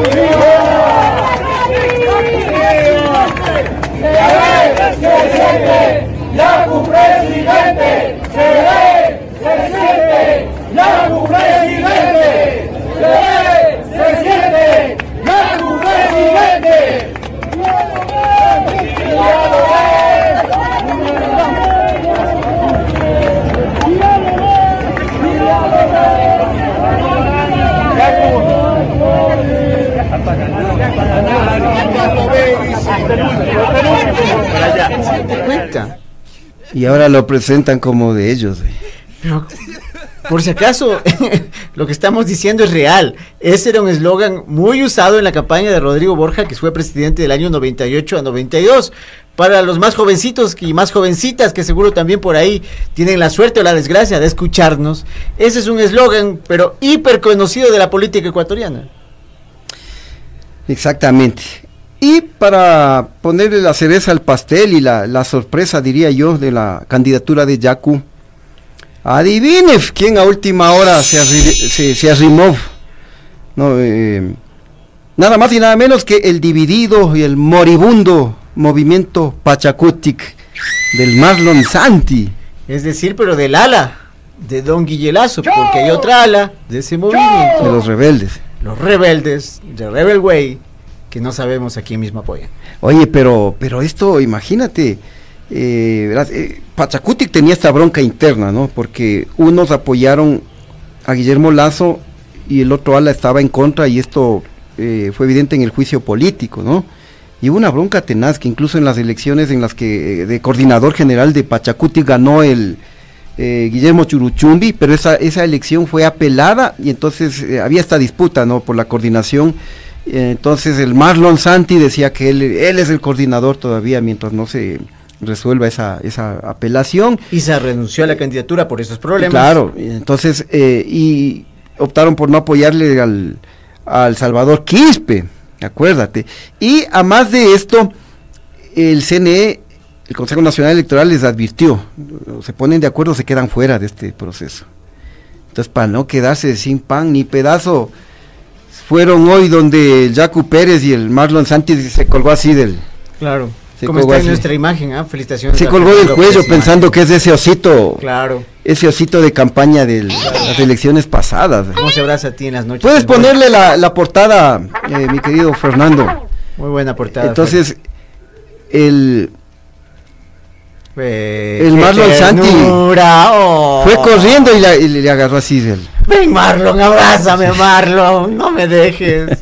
Speaker 13: Hola, buenos días a todos. Hola,
Speaker 3: Un día histórico.
Speaker 13: Gracias, gracias por el
Speaker 3: ¡Que viva Yacu! ¡Yacu presidente! ¡Se ve! ¡Se siente! ¡Yacu presidente! ¡Se ve! ¡Se siente! ¡Yacu presidente!
Speaker 1: Cuenta?
Speaker 2: Y ahora lo presentan como de ellos. Eh.
Speaker 1: Pero, por si acaso, lo que estamos diciendo es real. Ese era un eslogan muy usado en la campaña de Rodrigo Borja, que fue presidente del año 98 a 92. Para los más jovencitos y más jovencitas, que seguro también por ahí tienen la suerte o la desgracia de escucharnos, ese es un eslogan, pero hiper conocido de la política ecuatoriana.
Speaker 2: Exactamente. Y para ponerle la cereza al pastel y la, la sorpresa, diría yo, de la candidatura de Yacu, adivine quién a última hora se, arri se, se arrimó. No, eh, nada más y nada menos que el dividido y el moribundo movimiento Pachacutic del Marlon Santi.
Speaker 1: Es decir, pero del ala de Don Guillelazo, porque hay otra ala de ese movimiento.
Speaker 2: De los rebeldes.
Speaker 1: Los rebeldes, de Rebel Way, que no sabemos a quién mismo apoyan.
Speaker 2: Oye, pero, pero esto, imagínate, eh, eh, Pachacutic tenía esta bronca interna, ¿no? Porque unos apoyaron a Guillermo Lazo y el otro ala estaba en contra y esto eh, fue evidente en el juicio político, ¿no? Y hubo una bronca tenaz que incluso en las elecciones en las que eh, de coordinador general de Pachacutic ganó el eh, Guillermo Churuchumbi, pero esa, esa elección fue apelada y entonces eh, había esta disputa, ¿no? Por la coordinación. Eh, entonces el Marlon Santi decía que él, él es el coordinador todavía mientras no se resuelva esa, esa apelación.
Speaker 1: Y se renunció a la candidatura por esos problemas.
Speaker 2: Claro, entonces, eh, y optaron por no apoyarle al, al Salvador Quispe, acuérdate. Y a más de esto, el CNE, el Consejo Nacional Electoral les advirtió, se ponen de acuerdo, se quedan fuera de este proceso. Entonces, para no quedarse sin pan ni pedazo, fueron hoy donde el Jacu Pérez y el Marlon Santis se colgó así del...
Speaker 1: Claro. Como está en nuestra imagen, ¿ah? felicitaciones.
Speaker 2: Se colgó del cuello pensando que es ese osito.
Speaker 1: Claro.
Speaker 2: Ese osito de campaña de las elecciones pasadas.
Speaker 1: ¿Cómo se abraza a ti en las noches?
Speaker 2: Puedes ponerle la, la portada, eh, mi querido Fernando.
Speaker 1: Muy buena portada.
Speaker 2: Entonces, el.
Speaker 1: Eh,
Speaker 2: el Marlon Santi.
Speaker 1: Oh.
Speaker 2: Fue corriendo y, la- y le agarró así del.
Speaker 1: Ven, Marlon, abrázame, Marlon. No me dejes.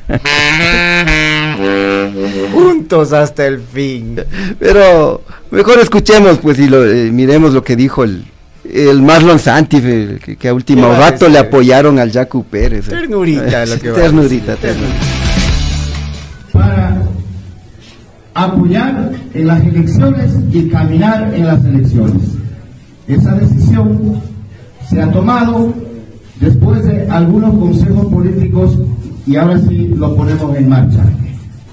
Speaker 1: Juntos hasta el fin.
Speaker 2: Pero mejor escuchemos, pues, y lo, eh, miremos lo que dijo el, el Marlon Santi, que, que a último
Speaker 1: ¿Qué va a
Speaker 2: rato le apoyaron al Jacu Pérez. eh.
Speaker 1: Ternurita, lo que a
Speaker 2: Ternurita, ternurita.
Speaker 14: Apoyar en las elecciones y caminar en las elecciones. Esa decisión se ha tomado después de algunos consejos políticos y ahora sí lo ponemos en marcha.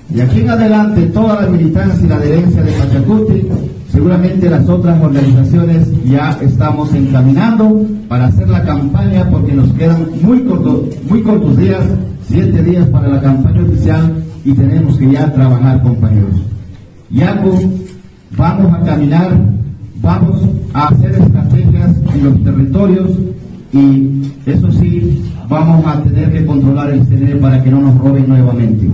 Speaker 14: De aquí en adelante, toda la militancia y la adherencia de Pachacuti, seguramente las otras organizaciones ya estamos encaminando para hacer la campaña porque nos quedan muy cortos, muy cortos días, siete días para la campaña oficial y tenemos que ya trabajar, compañeros. Yaco, vamos a caminar, vamos a hacer estrategias en los territorios y eso sí, vamos a tener que controlar el CNE para que no nos roben nuevamente.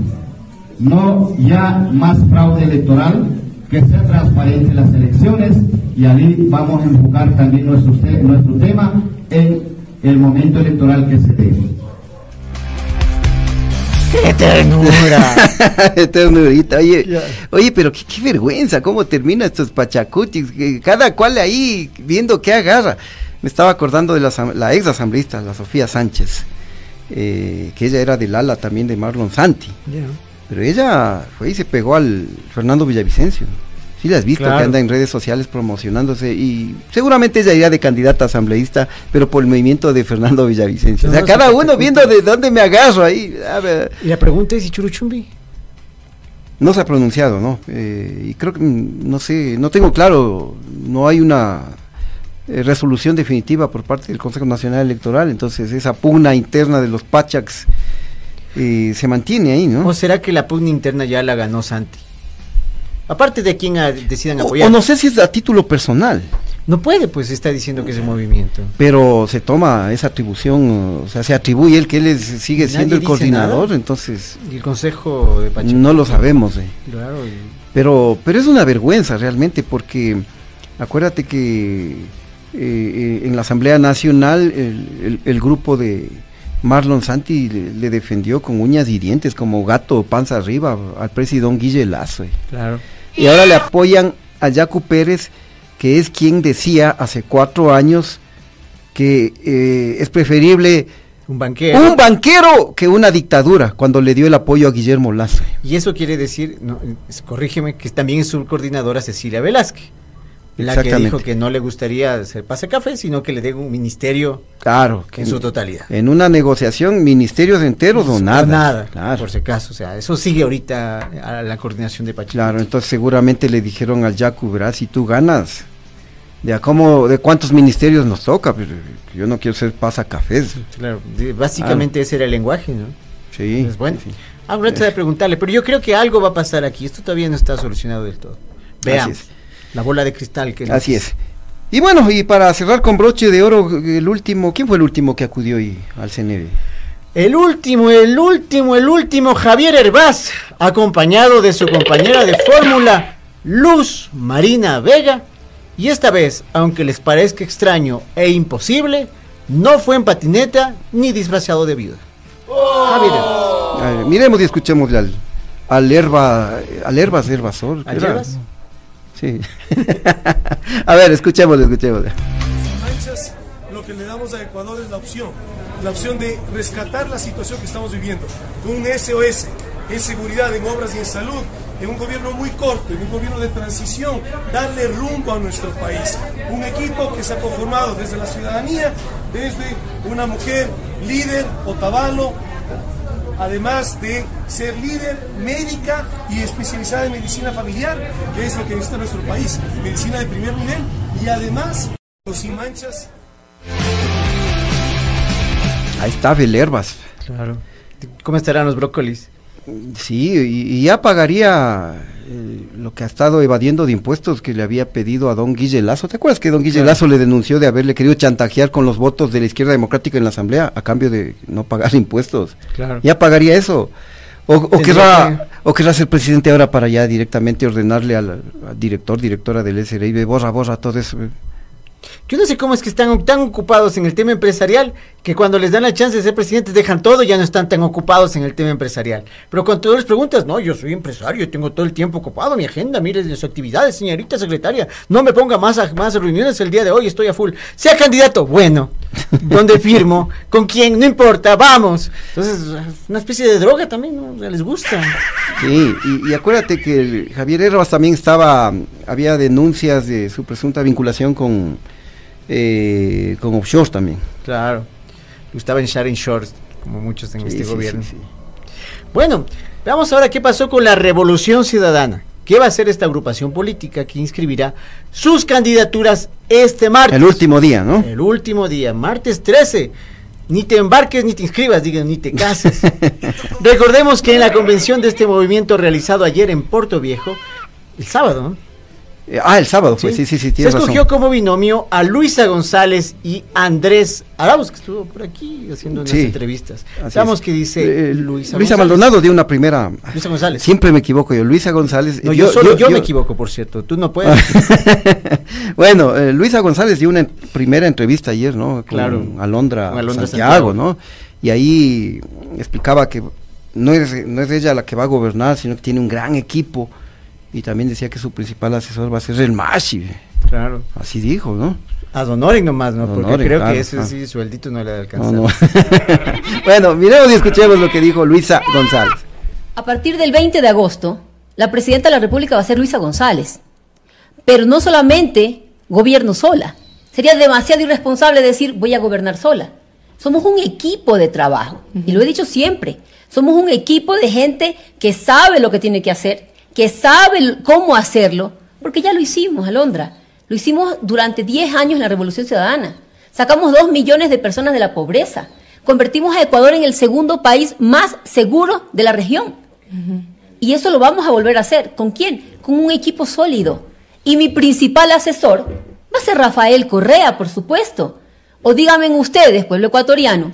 Speaker 14: No ya más fraude electoral, que sea transparente las elecciones y ahí vamos a enfocar también nuestro, nuestro tema en el momento electoral que se dé.
Speaker 1: ¡Qué ternura!
Speaker 2: Ternurita, oye, oye, pero qué, qué vergüenza, cómo termina estos pachacutis, cada cual ahí viendo qué agarra. Me estaba acordando de la ex asambleísta, la Sofía Sánchez, eh, que ella era del ala también de Marlon Santi, pero ella fue y se pegó al Fernando Villavicencio. Sí la has visto
Speaker 1: Claro.
Speaker 2: que anda en redes sociales promocionándose y seguramente ella iría de candidata asambleísta, pero por el movimiento de Fernando Villavicencio. o sea,
Speaker 1: No,
Speaker 2: cada uno viendo de dónde me agarro ahí. A ver.
Speaker 1: Y la pregunta es, ¿y Churuchumbi?
Speaker 2: No se ha pronunciado, ¿no? Eh, y creo que, mm, no sé, no tengo claro, no hay una eh, resolución definitiva por parte del Consejo Nacional Electoral, entonces esa pugna interna de los Pachacs eh, se mantiene ahí, ¿no?
Speaker 1: ¿O será que la pugna interna ya la ganó Santi? Aparte de quien ah, decidan apoyar.
Speaker 2: o no sé si es a título personal,
Speaker 1: No puede, pues está diciendo que es el movimiento.
Speaker 2: pero se toma esa atribución, o sea, se atribuye él que él es- sigue
Speaker 1: Nadie
Speaker 2: siendo el coordinador,
Speaker 1: nada.
Speaker 2: entonces
Speaker 1: Y el consejo de Pacheco.
Speaker 2: no lo sabemos. eh.
Speaker 1: Claro. y-
Speaker 2: Pero, pero es una vergüenza realmente porque acuérdate que eh, eh, en la Asamblea Nacional el, el- el grupo de Marlon Santi le, le defendió con uñas y dientes como gato panza arriba al presidente Guille Lazo. eh.
Speaker 1: Claro.
Speaker 2: Y ahora le apoyan a Yacu Pérez, que es quien decía hace cuatro años que eh, es preferible
Speaker 1: Un banquero.
Speaker 2: un banquero que una dictadura cuando le dio el apoyo a Guillermo Lazo.
Speaker 1: Y eso quiere decir, no, es- corrígeme, que también es su coordinadora Cecilia Velázquez. La que dijo que no le gustaría ser pase café, sino que le dé un ministerio
Speaker 2: Claro.
Speaker 1: en su totalidad.
Speaker 2: En una negociación, ministerios enteros o nada.
Speaker 1: Nada,
Speaker 2: Claro.
Speaker 1: por si acaso. O sea, eso sigue ahorita a la coordinación de Pacheco.
Speaker 2: Claro, entonces seguramente le dijeron al Yacu, verás, si tú ganas, de a cómo, de cuántos ministerios nos toca, pero yo no quiero ser pasacafés.
Speaker 1: Claro, básicamente ese era el lenguaje, ¿no?
Speaker 2: Sí.
Speaker 1: Es bueno. Ahora antes de preguntarle, pero yo creo que algo va a pasar aquí. Esto todavía no está solucionado del todo. Veamos.
Speaker 2: Así
Speaker 1: La bola de cristal que
Speaker 2: Así es. Y bueno, y para cerrar con broche de oro, el último, ¿quién fue el último que acudió hoy al CNB?
Speaker 1: El último, el último, el último, Javier Herbaz, acompañado de su compañera de fórmula, Luz Marina Vega. Y esta vez, aunque les parezca extraño e imposible, no fue en patineta ni disfrazado de viuda. Javier Herbaz.
Speaker 2: Ver, miremos y escuchemos al, al herba, al herbas, herbasor.
Speaker 1: ¿Al
Speaker 2: ¿era?
Speaker 1: Herbas?
Speaker 2: A ver.
Speaker 15: Sin manchas, lo que le damos a Ecuador es la opción, la opción de rescatar la situación que estamos viviendo, con un SOS en seguridad, en obras y en salud, en un gobierno muy corto, en un gobierno de transición, darle rumbo a nuestro país. Un equipo que se ha conformado desde la ciudadanía, desde una mujer líder, Otavalo, además de ser líder médica y especializada en medicina familiar, que es lo que necesita nuestro país, medicina de primer nivel, y además, los sin manchas.
Speaker 2: Ahí está el herbas.
Speaker 1: Claro. ¿Cómo estarán los brócolis?
Speaker 2: Sí, y, y ya pagaría eh, lo que ha estado evadiendo de impuestos que le había pedido a don Guille Lazo. ¿Te acuerdas que don Guille
Speaker 1: Claro.
Speaker 2: Lazo le denunció de haberle querido chantajear con los votos de la izquierda democrática en la asamblea a cambio de no pagar impuestos?
Speaker 1: Claro.
Speaker 2: Ya pagaría eso. O, o querrá, o querrá ser presidente ahora para ya directamente ordenarle al, al director, directora del SRI, ve, borra, borra todo eso.
Speaker 1: Yo no sé cómo es que están tan ocupados en el tema empresarial que cuando les dan la chance de ser presidentes dejan todo y ya no están tan ocupados en el tema empresarial. Pero cuando tú les preguntas, no, yo soy empresario, tengo todo el tiempo ocupado, mi agenda, mire sus actividades, señorita secretaria, no me ponga más, a, más reuniones el día de hoy, estoy a full. Sea candidato, bueno, ¿dónde firmo? ¿Con quién? No importa, vamos. Entonces, una especie de droga también, ¿no? O sea, les gusta.
Speaker 2: Sí, y, y acuérdate que el Javier Herbas también estaba, había denuncias de su presunta vinculación con, eh, con offshore también.
Speaker 1: Claro. Estaba en Sharing Shores, como muchos en
Speaker 2: Sí,
Speaker 1: este
Speaker 2: sí,
Speaker 1: gobierno.
Speaker 2: sí, sí.
Speaker 1: Bueno, veamos ahora qué pasó con la Revolución Ciudadana. ¿Qué va a hacer esta agrupación política que inscribirá sus candidaturas este martes?
Speaker 2: El último día, ¿no?
Speaker 1: El último día, martes 13. Ni te embarques ni te inscribas, digan, ni te cases. Recordemos que en la convención de este movimiento realizado ayer en Puerto Viejo, el sábado, ¿no?
Speaker 2: Eh, ah, el sábado, pues sí, sí, sí,
Speaker 1: Se
Speaker 2: tienes
Speaker 1: escogió
Speaker 2: razón.
Speaker 1: como binomio a Luisa González y Andrés Arauz, que estuvo por aquí haciendo unas
Speaker 2: Sí,
Speaker 1: entrevistas.
Speaker 2: así
Speaker 1: Veamos
Speaker 2: es.
Speaker 1: qué dice
Speaker 2: Eh,
Speaker 1: Luisa,
Speaker 2: Luisa
Speaker 1: González.
Speaker 2: Maldonado dio una primera.
Speaker 1: Luisa González.
Speaker 2: Siempre me equivoco yo. Luisa González.
Speaker 1: No,
Speaker 2: eh,
Speaker 1: yo, solo yo, me equivoco, por cierto. Tú no puedes.
Speaker 2: bueno, eh, Luisa González dio una primera entrevista ayer, ¿no? Con
Speaker 1: Claro.
Speaker 2: Alondra,
Speaker 1: Con Alondra
Speaker 2: Santiago,
Speaker 1: Santiago.
Speaker 2: ¿no? Y ahí explicaba que no es, no es ella la que va a gobernar, sino que tiene un gran equipo. Y también decía que su principal asesor va a ser el Mashi.
Speaker 1: Claro.
Speaker 2: Así dijo, ¿no?
Speaker 1: A nomás, ¿no? Porque creo
Speaker 2: claro,
Speaker 1: que ese
Speaker 2: ah.
Speaker 1: sí, sueldito no le
Speaker 2: No,
Speaker 1: alcanza.
Speaker 2: no. bueno, miremos y escuchemos lo que dijo Luisa González.
Speaker 16: A partir del 20 de agosto, la presidenta de la República va a ser Luisa González. Pero no solamente gobierno sola. Sería demasiado irresponsable decir voy a gobernar sola. Somos un equipo de trabajo. Y lo he dicho siempre. Somos un equipo de gente que sabe lo que tiene que hacer, que sabe cómo hacerlo, porque ya lo hicimos, Alondra. Lo hicimos durante 10 años en la Revolución Ciudadana. Sacamos 2 millones de personas de la pobreza. Convertimos a Ecuador en el segundo país más seguro de la región. Y eso lo vamos a volver a hacer. ¿Con quién? Con un equipo sólido. Y mi principal asesor va a ser Rafael Correa, por supuesto. O díganme ustedes, pueblo ecuatoriano,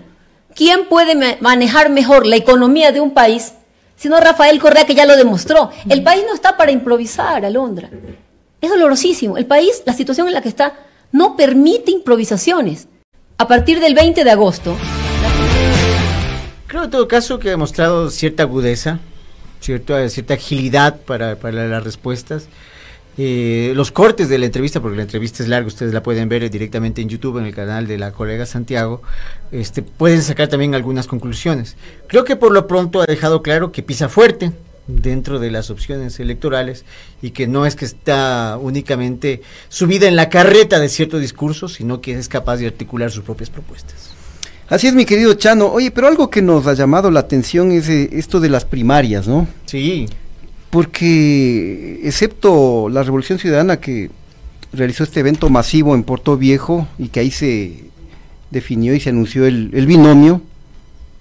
Speaker 16: ¿quién puede ma- manejar mejor la economía de un país sino Rafael Correa, que ya lo demostró? El país no está para improvisar, Alondra. Es dolorosísimo. El país, la situación en la que está, no permite improvisaciones. A partir del 20 de agosto,
Speaker 1: Creo en todo caso que ha demostrado cierta agudeza, cierta, agilidad para, para las respuestas. Eh, los cortes de la entrevista, porque la entrevista es larga, ustedes la pueden ver directamente en YouTube, en el canal de la colega Santiago, este, pueden sacar también algunas conclusiones. Creo que por lo pronto ha dejado claro que pisa fuerte dentro de las opciones electorales y que no es que está únicamente subida en la carreta de cierto discurso, sino que es capaz de articular sus propias propuestas.
Speaker 2: Así es, mi querido Chano. Oye, pero algo que nos ha llamado la atención es eh, esto de las primarias, ¿no?
Speaker 1: Sí.
Speaker 2: Porque, excepto la Revolución Ciudadana que realizó este evento masivo en Puerto Viejo y que ahí se definió y se anunció el, el binomio,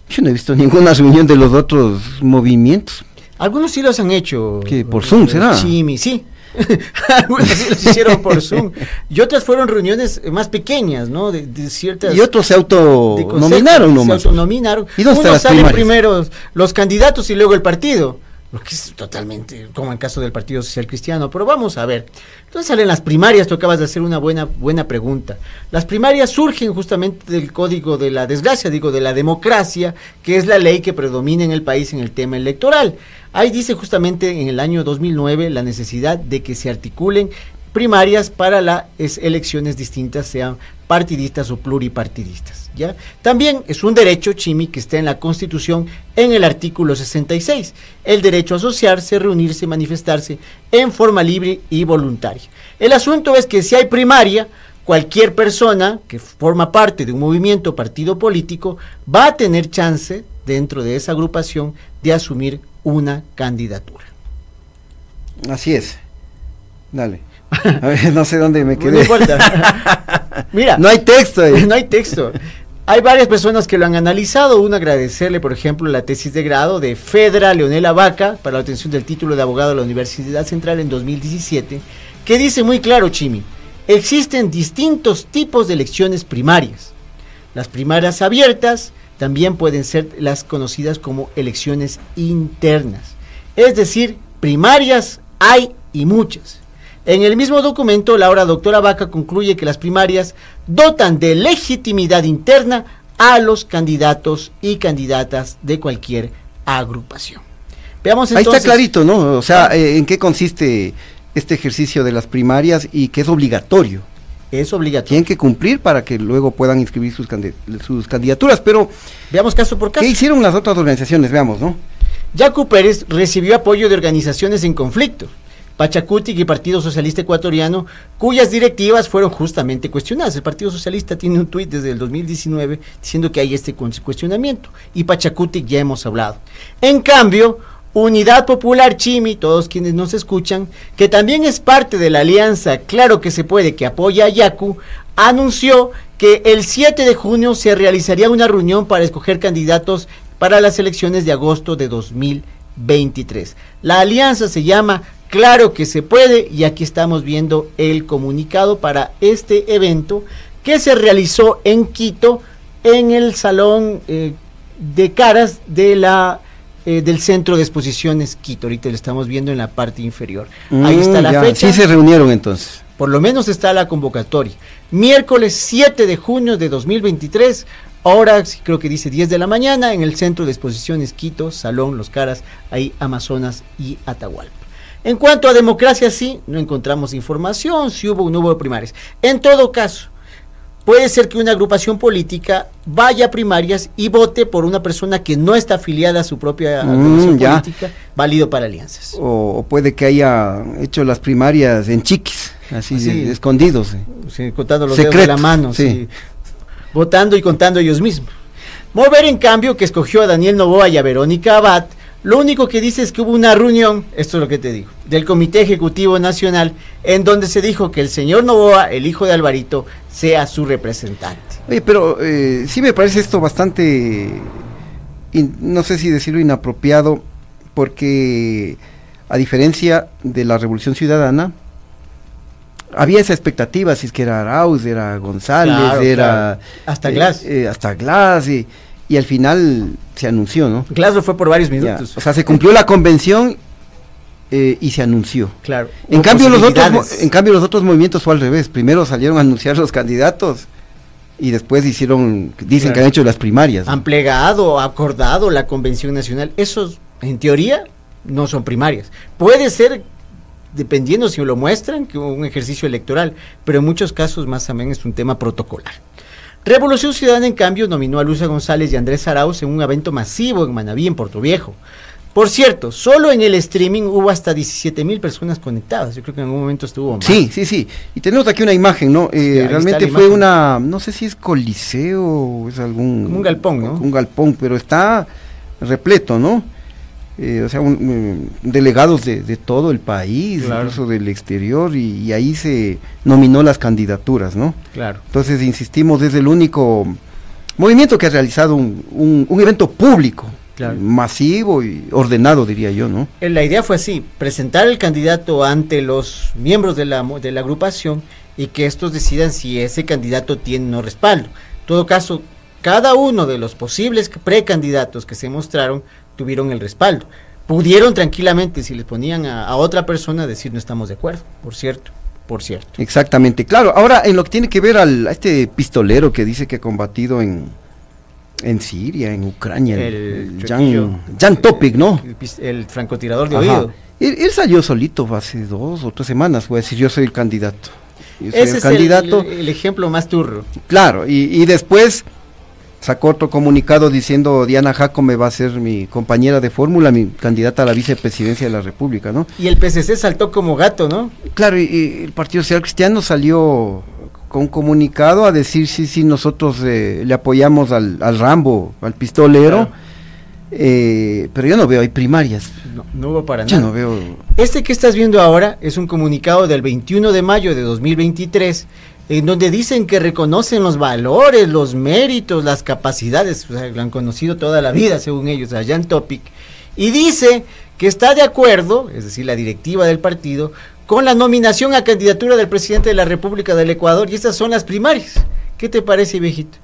Speaker 2: yo no he visto ninguna reunión de los otros movimientos.
Speaker 1: Algunos sí los han hecho.
Speaker 2: ¿Qué, por Zoom será?
Speaker 1: Sí, sí. Algunos sí los hicieron por Zoom. Y otras fueron reuniones eh, más pequeñas, ¿no? De, de ciertas.
Speaker 2: Y otros se autonominaron nomás.
Speaker 1: Se autonominaron.
Speaker 2: ¿Y
Speaker 1: Unos salen primero los candidatos y luego el partido. Lo que es totalmente como en caso del Partido Social Cristiano. Pero vamos a ver. Entonces salen las primarias. Tú acabas de hacer una buena, buena pregunta. Las primarias surgen justamente del código de la desgracia, digo, de la democracia, que es la ley que predomina en el país en el tema electoral. Ahí dice justamente en el año 2009 la necesidad de que se articulen primarias para las elecciones distintas, sean partidistas o pluripartidistas. ¿ya? También es un derecho, Chimi, que está en la Constitución en el artículo 66, el derecho a asociarse, reunirse, manifestarse en forma libre y voluntaria. El asunto es que si hay primaria, cualquier persona que forma parte de un movimiento o partido político va a tener chance dentro de esa agrupación de asumir una candidatura.
Speaker 2: Así es. Dale. A ver, no sé dónde me quedé.
Speaker 1: No importa. Mira.
Speaker 2: No hay texto ahí.
Speaker 1: no hay texto. Hay varias personas que lo han analizado. Uno, agradecerle, por ejemplo, la tesis de grado de Fedra Leonela Vaca para la obtención del título de abogado de la Universidad Central en 2017, que dice muy claro, Chimi, existen distintos tipos de elecciones primarias. Las primarias abiertas también pueden ser las conocidas como elecciones internas. Es decir, primarias hay y muchas. En el mismo documento, la ahora doctora Vaca concluye que las primarias dotan de legitimidad interna a los candidatos y candidatas de cualquier agrupación.
Speaker 2: Veamos entonces. Ahí está clarito, ¿no? O sea, eh, ¿en qué consiste este ejercicio de las primarias y que es obligatorio?
Speaker 1: Es obligatorio.
Speaker 2: Tienen que cumplir para que luego puedan inscribir sus, sus candidaturas, pero...
Speaker 1: Veamos caso por caso.
Speaker 2: ¿Qué hicieron las otras organizaciones? Veamos, ¿no?
Speaker 1: Yacu Pérez recibió apoyo de organizaciones en conflicto, Pachacutic y Partido Socialista Ecuatoriano, cuyas directivas fueron justamente cuestionadas. El Partido Socialista tiene un tuit desde el 2019 diciendo que hay este cuestionamiento, y Pachacutic ya hemos hablado. En cambio, Unidad Popular Chimi, todos quienes nos escuchan, que también es parte de la alianza Claro que se puede que apoya a Yacu, anunció que el 7 de junio se realizaría una reunión para escoger candidatos para las elecciones de agosto de 2023. La alianza se llama Claro que se puede y aquí estamos viendo el comunicado para este evento que se realizó en Quito en el salón eh, de caras de la eh, del Centro de Exposiciones Quito. Ahorita lo estamos viendo en la parte inferior. Ahí está la
Speaker 2: Mm, ya,
Speaker 1: fecha.
Speaker 2: Sí se reunieron entonces.
Speaker 1: Por lo menos está la convocatoria. Miércoles 7 de junio de 2023, hora, sí, creo que dice 10 de la mañana, en el Centro de Exposiciones Quito, Salón Los Caras, ahí Amazonas y Atahualpa. En cuanto a democracia, sí, no encontramos información, si hubo o no hubo primarias. En todo caso, puede ser que una agrupación política vaya a primarias y vote por una persona que no está afiliada a su propia
Speaker 2: Mm,
Speaker 1: agrupación
Speaker 2: ya.
Speaker 1: política, válido para alianzas.
Speaker 2: O, o puede que haya hecho las primarias en chiquis, así,
Speaker 1: Así.
Speaker 2: de- escondidos. eh.
Speaker 1: Sí, contando los dedos de
Speaker 2: Secreto,
Speaker 1: la mano,
Speaker 2: sí.
Speaker 1: sí. votando y contando ellos mismos. Mover, en cambio, que escogió a Daniel Novoa y a Verónica Abad, lo único que dice es que hubo una reunión, esto es lo que te digo, del Comité Ejecutivo Nacional, en donde se dijo que el señor Novoa, el hijo de Alvarito, sea su representante.
Speaker 2: Oye, pero eh, sí me parece esto bastante, in- no sé si decirlo inapropiado, porque a diferencia de la Revolución Ciudadana, había esa expectativa, si es que era Arauz, era González,
Speaker 1: Claro,
Speaker 2: era...
Speaker 1: claro. Hasta Glass.
Speaker 2: eh, hasta Glass, y, y al final se anunció, ¿no?
Speaker 1: Lo fue por varios
Speaker 2: Ya,
Speaker 1: minutos.
Speaker 2: o sea, se cumplió la convención eh, y se anunció.
Speaker 1: Claro.
Speaker 2: En cambio, los otros, en cambio, los otros movimientos fue al revés. Primero salieron a anunciar los candidatos y después hicieron, dicen que
Speaker 1: Claro.
Speaker 2: han hecho las primarias.
Speaker 1: han plegado, acordado la Convención Nacional. Esos, en teoría, no son primarias. Puede ser, dependiendo si lo muestran, que un ejercicio electoral, pero en muchos casos más también es un tema protocolar. Revolución Ciudadana, en cambio, nominó a Luisa González y Andrés Arauz en un evento masivo en Manaví, en Puerto Viejo. Por cierto, solo en el streaming hubo hasta 17 mil personas conectadas. Yo creo que en algún momento estuvo más.
Speaker 2: Sí, sí, sí. Y tenemos aquí una imagen, ¿no? Eh,
Speaker 1: Sí,
Speaker 2: realmente fue
Speaker 1: imagen.
Speaker 2: una, no sé si es coliseo o es algún...
Speaker 1: Como un galpón, ¿no?
Speaker 2: Un galpón, pero está repleto, ¿no? Eh, o sea, un- delegados de, de todo el país,
Speaker 1: Claro.
Speaker 2: incluso del exterior, y, y ahí se nominó las candidaturas, ¿no?
Speaker 1: Claro.
Speaker 2: Entonces, insistimos, es el único movimiento que ha realizado un, un- un evento público,
Speaker 1: Claro.
Speaker 2: masivo y ordenado, diría yo, ¿no?
Speaker 1: Eh, La idea fue así, presentar el candidato ante los miembros de la, mo- de la agrupación y que estos decidan si ese candidato tiene o no respaldo. En todo caso, cada uno de los posibles precandidatos que se mostraron tuvieron el respaldo. Pudieron tranquilamente, si les ponían a, a otra persona, decir no estamos de acuerdo, por cierto, por cierto.
Speaker 2: Exactamente, claro. Ahora, en lo que tiene que ver al, a este pistolero que dice que ha combatido en, en Siria, en Ucrania, el,
Speaker 1: El.
Speaker 2: Jan, Jan Topic, ¿no?
Speaker 1: El, francotirador de
Speaker 2: Ajá.
Speaker 1: oído.
Speaker 2: Él, él salió solito hace dos o tres semanas, fue a decir yo soy el candidato. Yo soy
Speaker 1: Ese
Speaker 2: el
Speaker 1: es
Speaker 2: candidato.
Speaker 1: el, el ejemplo más turro.
Speaker 2: Claro, y, y después sacó otro comunicado diciendo Diana Jacome va a ser mi compañera de fórmula, mi candidata a la vicepresidencia de la República, ¿no?
Speaker 1: Y el PCC saltó como gato, ¿no?
Speaker 2: Claro, y, y el Partido Social Cristiano salió con un comunicado a decir sí, sí, nosotros eh, le apoyamos al, al Rambo, al pistolero, eh, pero yo no veo, hay primarias.
Speaker 1: No, no hubo para
Speaker 2: Yo
Speaker 1: nada.
Speaker 2: no veo.
Speaker 1: Este que estás viendo ahora es un comunicado del 21 de mayo de 2023 en donde dicen que reconocen los valores, los méritos, las capacidades, o sea, lo han conocido toda la vida según ellos, a Jan Topic, y dice que está de acuerdo, es decir, la directiva del partido, con la nominación a candidatura del presidente de la República del Ecuador, y estas son las primarias. ¿Qué te parece, viejito?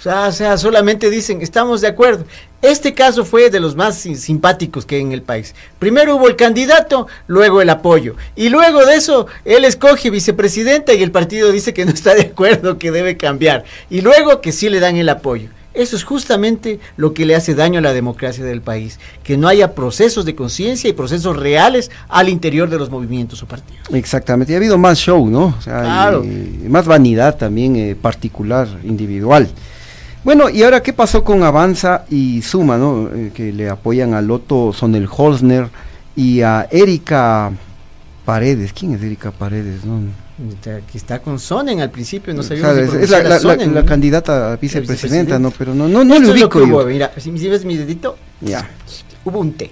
Speaker 1: O sea, o sea, solamente dicen, estamos de acuerdo. Este caso fue de los más sim- simpáticos que hay en el país. Primero hubo el candidato, luego el apoyo. Y luego de eso, él escoge vicepresidenta y el partido dice que no está de acuerdo, que debe cambiar. Y luego que sí le dan el apoyo. Eso es justamente lo que le hace daño a la democracia del país, que no haya procesos de conciencia y procesos reales al interior de los movimientos o partidos.
Speaker 2: Exactamente, y ha habido más show, ¿no? O sea,
Speaker 1: Claro.
Speaker 2: y- más vanidad también eh, particular, individual. Bueno, y ahora, ¿qué pasó con Avanza y Suma, ¿no? Eh, que le apoyan a Loto Sonel Holzner y a Erika Paredes. ¿Quién es Erika Paredes? No?
Speaker 1: Aquí está con Sonen al principio, no sabíamos si
Speaker 2: es, la, candidata a vicepresidenta. ¿no? Pero no, no, no
Speaker 1: Esto
Speaker 2: lo
Speaker 1: es lo que
Speaker 2: ubico yo.
Speaker 1: hubo, Mira, si si ves mi dedito,
Speaker 2: Ya.
Speaker 1: hubo un té.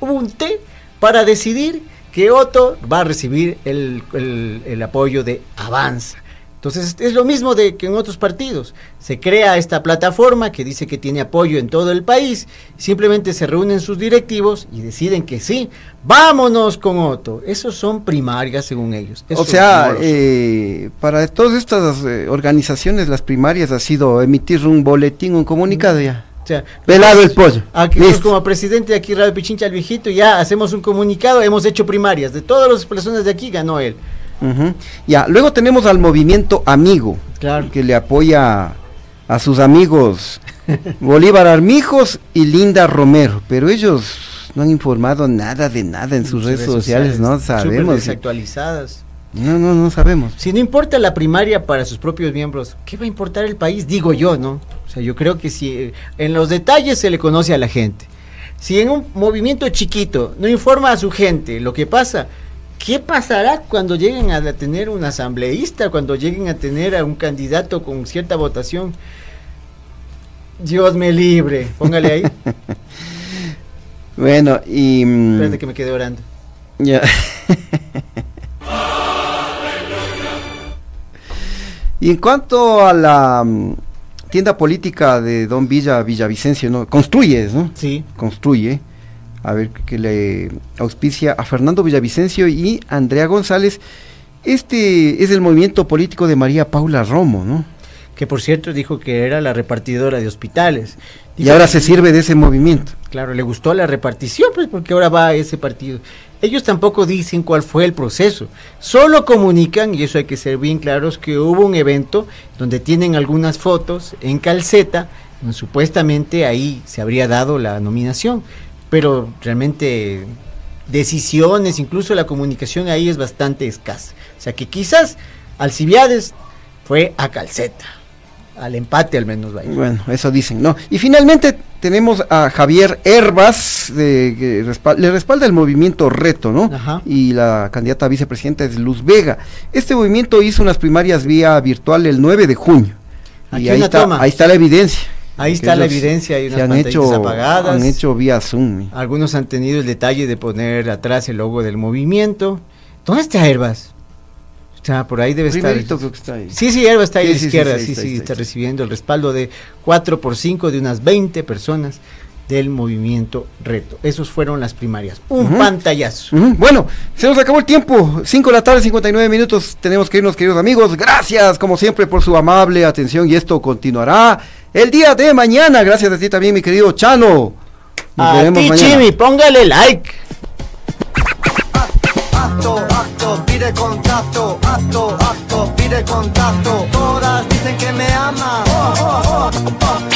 Speaker 1: Hubo un té para decidir que Otto va a recibir el, el- el apoyo de Avanza. Entonces es lo mismo de que en otros partidos. Se crea esta plataforma que dice que tiene apoyo en todo el país. Simplemente se reúnen sus directivos y deciden que sí, vámonos con Otto. Esos son primarias según ellos.
Speaker 2: O sea, eh, para todas estas eh, organizaciones, las primarias ha sido emitir un boletín, un comunicado ya.
Speaker 1: O sea,
Speaker 2: Pelado el pollo.
Speaker 1: Aquí nosotros como presidente de aquí Radio Pichincha al viejito ya hacemos un comunicado, hemos hecho primarias. De todas las personas de aquí ganó él.
Speaker 2: Ya, luego tenemos al movimiento Amigo, que le apoya a sus amigos Bolívar Armijos y Linda Romero, pero ellos no han informado nada de nada en sus redes, sociales, no sabemos.
Speaker 1: desactualizadas.
Speaker 2: No, no, no sabemos.
Speaker 1: Si no importa la primaria para sus propios miembros, ¿qué va a importar el país? Digo yo, ¿no? O sea, yo creo que si eh, en los detalles se le conoce a la gente. Si en un movimiento chiquito no informa a su gente lo que pasa, ¿qué pasará cuando lleguen a tener un asambleísta, cuando lleguen a tener a un candidato con cierta votación? Dios me libre, póngale ahí.
Speaker 2: Bueno, y... mm,
Speaker 1: Espérate que me quedé orando.
Speaker 2: Ya. y en cuanto a la mm, tienda política de Don Villa Villavicencio, ¿no? Construye, ¿no?
Speaker 1: Sí.
Speaker 2: Construye. A ver, que le auspicia a Fernando Villavicencio y Andrea González. Este es el movimiento político de María Paula Romo, ¿no?
Speaker 1: Que por cierto dijo que era la repartidora de hospitales.
Speaker 2: Y ahora
Speaker 1: que-
Speaker 2: se sirve de ese movimiento.
Speaker 1: Claro, le gustó la repartición, pues porque ahora va a ese partido. Ellos tampoco dicen cuál fue el proceso, solo comunican, y eso hay que ser bien claros, que hubo un evento donde tienen algunas fotos en calceta, donde supuestamente ahí se habría dado la nominación, pero realmente decisiones, incluso la comunicación ahí es bastante escasa. O sea que quizás Alcibiades fue a calceta, al empate al menos vaya.
Speaker 2: Bueno, eso dicen, ¿no? Y finalmente tenemos a Javier Herbas, de, que respal- le respalda el movimiento Reto, ¿no?
Speaker 1: Ajá.
Speaker 2: Y la candidata a vicepresidenta es Luz Vega. Este movimiento hizo unas primarias vía virtual el 9 de junio.
Speaker 1: Aquí
Speaker 2: y ahí
Speaker 1: una
Speaker 2: está,
Speaker 1: toma.
Speaker 2: ahí está la evidencia.
Speaker 1: Ahí está la evidencia, hay unas
Speaker 2: han hecho,
Speaker 1: apagadas.
Speaker 2: Han hecho vía Zoom.
Speaker 1: Algunos han tenido el detalle de poner atrás el logo del movimiento. ¿Dónde está Herbas? Está por ahí debe
Speaker 2: Primerito
Speaker 1: estar.
Speaker 2: creo que está ahí.
Speaker 1: Sí, sí, Herbas está ahí
Speaker 2: Sí,
Speaker 1: a la
Speaker 2: sí,
Speaker 1: izquierda.
Speaker 2: sí,
Speaker 1: Sí,
Speaker 2: está
Speaker 1: recibiendo el respaldo de 4 por 5 de unas 20 personas del movimiento Reto. Esos fueron las primarias. Un pantallazo.
Speaker 2: Bueno, se nos acabó el tiempo. 5 de la tarde, 59 minutos. Tenemos que irnos, queridos amigos. Gracias, como siempre, por su amable atención. Y esto continuará el día de mañana. Gracias a ti también, mi querido Chano. Nos
Speaker 1: a
Speaker 2: vemos
Speaker 1: ti,
Speaker 2: mañana.
Speaker 1: Jimmy, póngale like.
Speaker 3: Acto, acto, pide contacto, acto, acto, pide contacto. Todas dicen que me aman. Oh, oh, oh.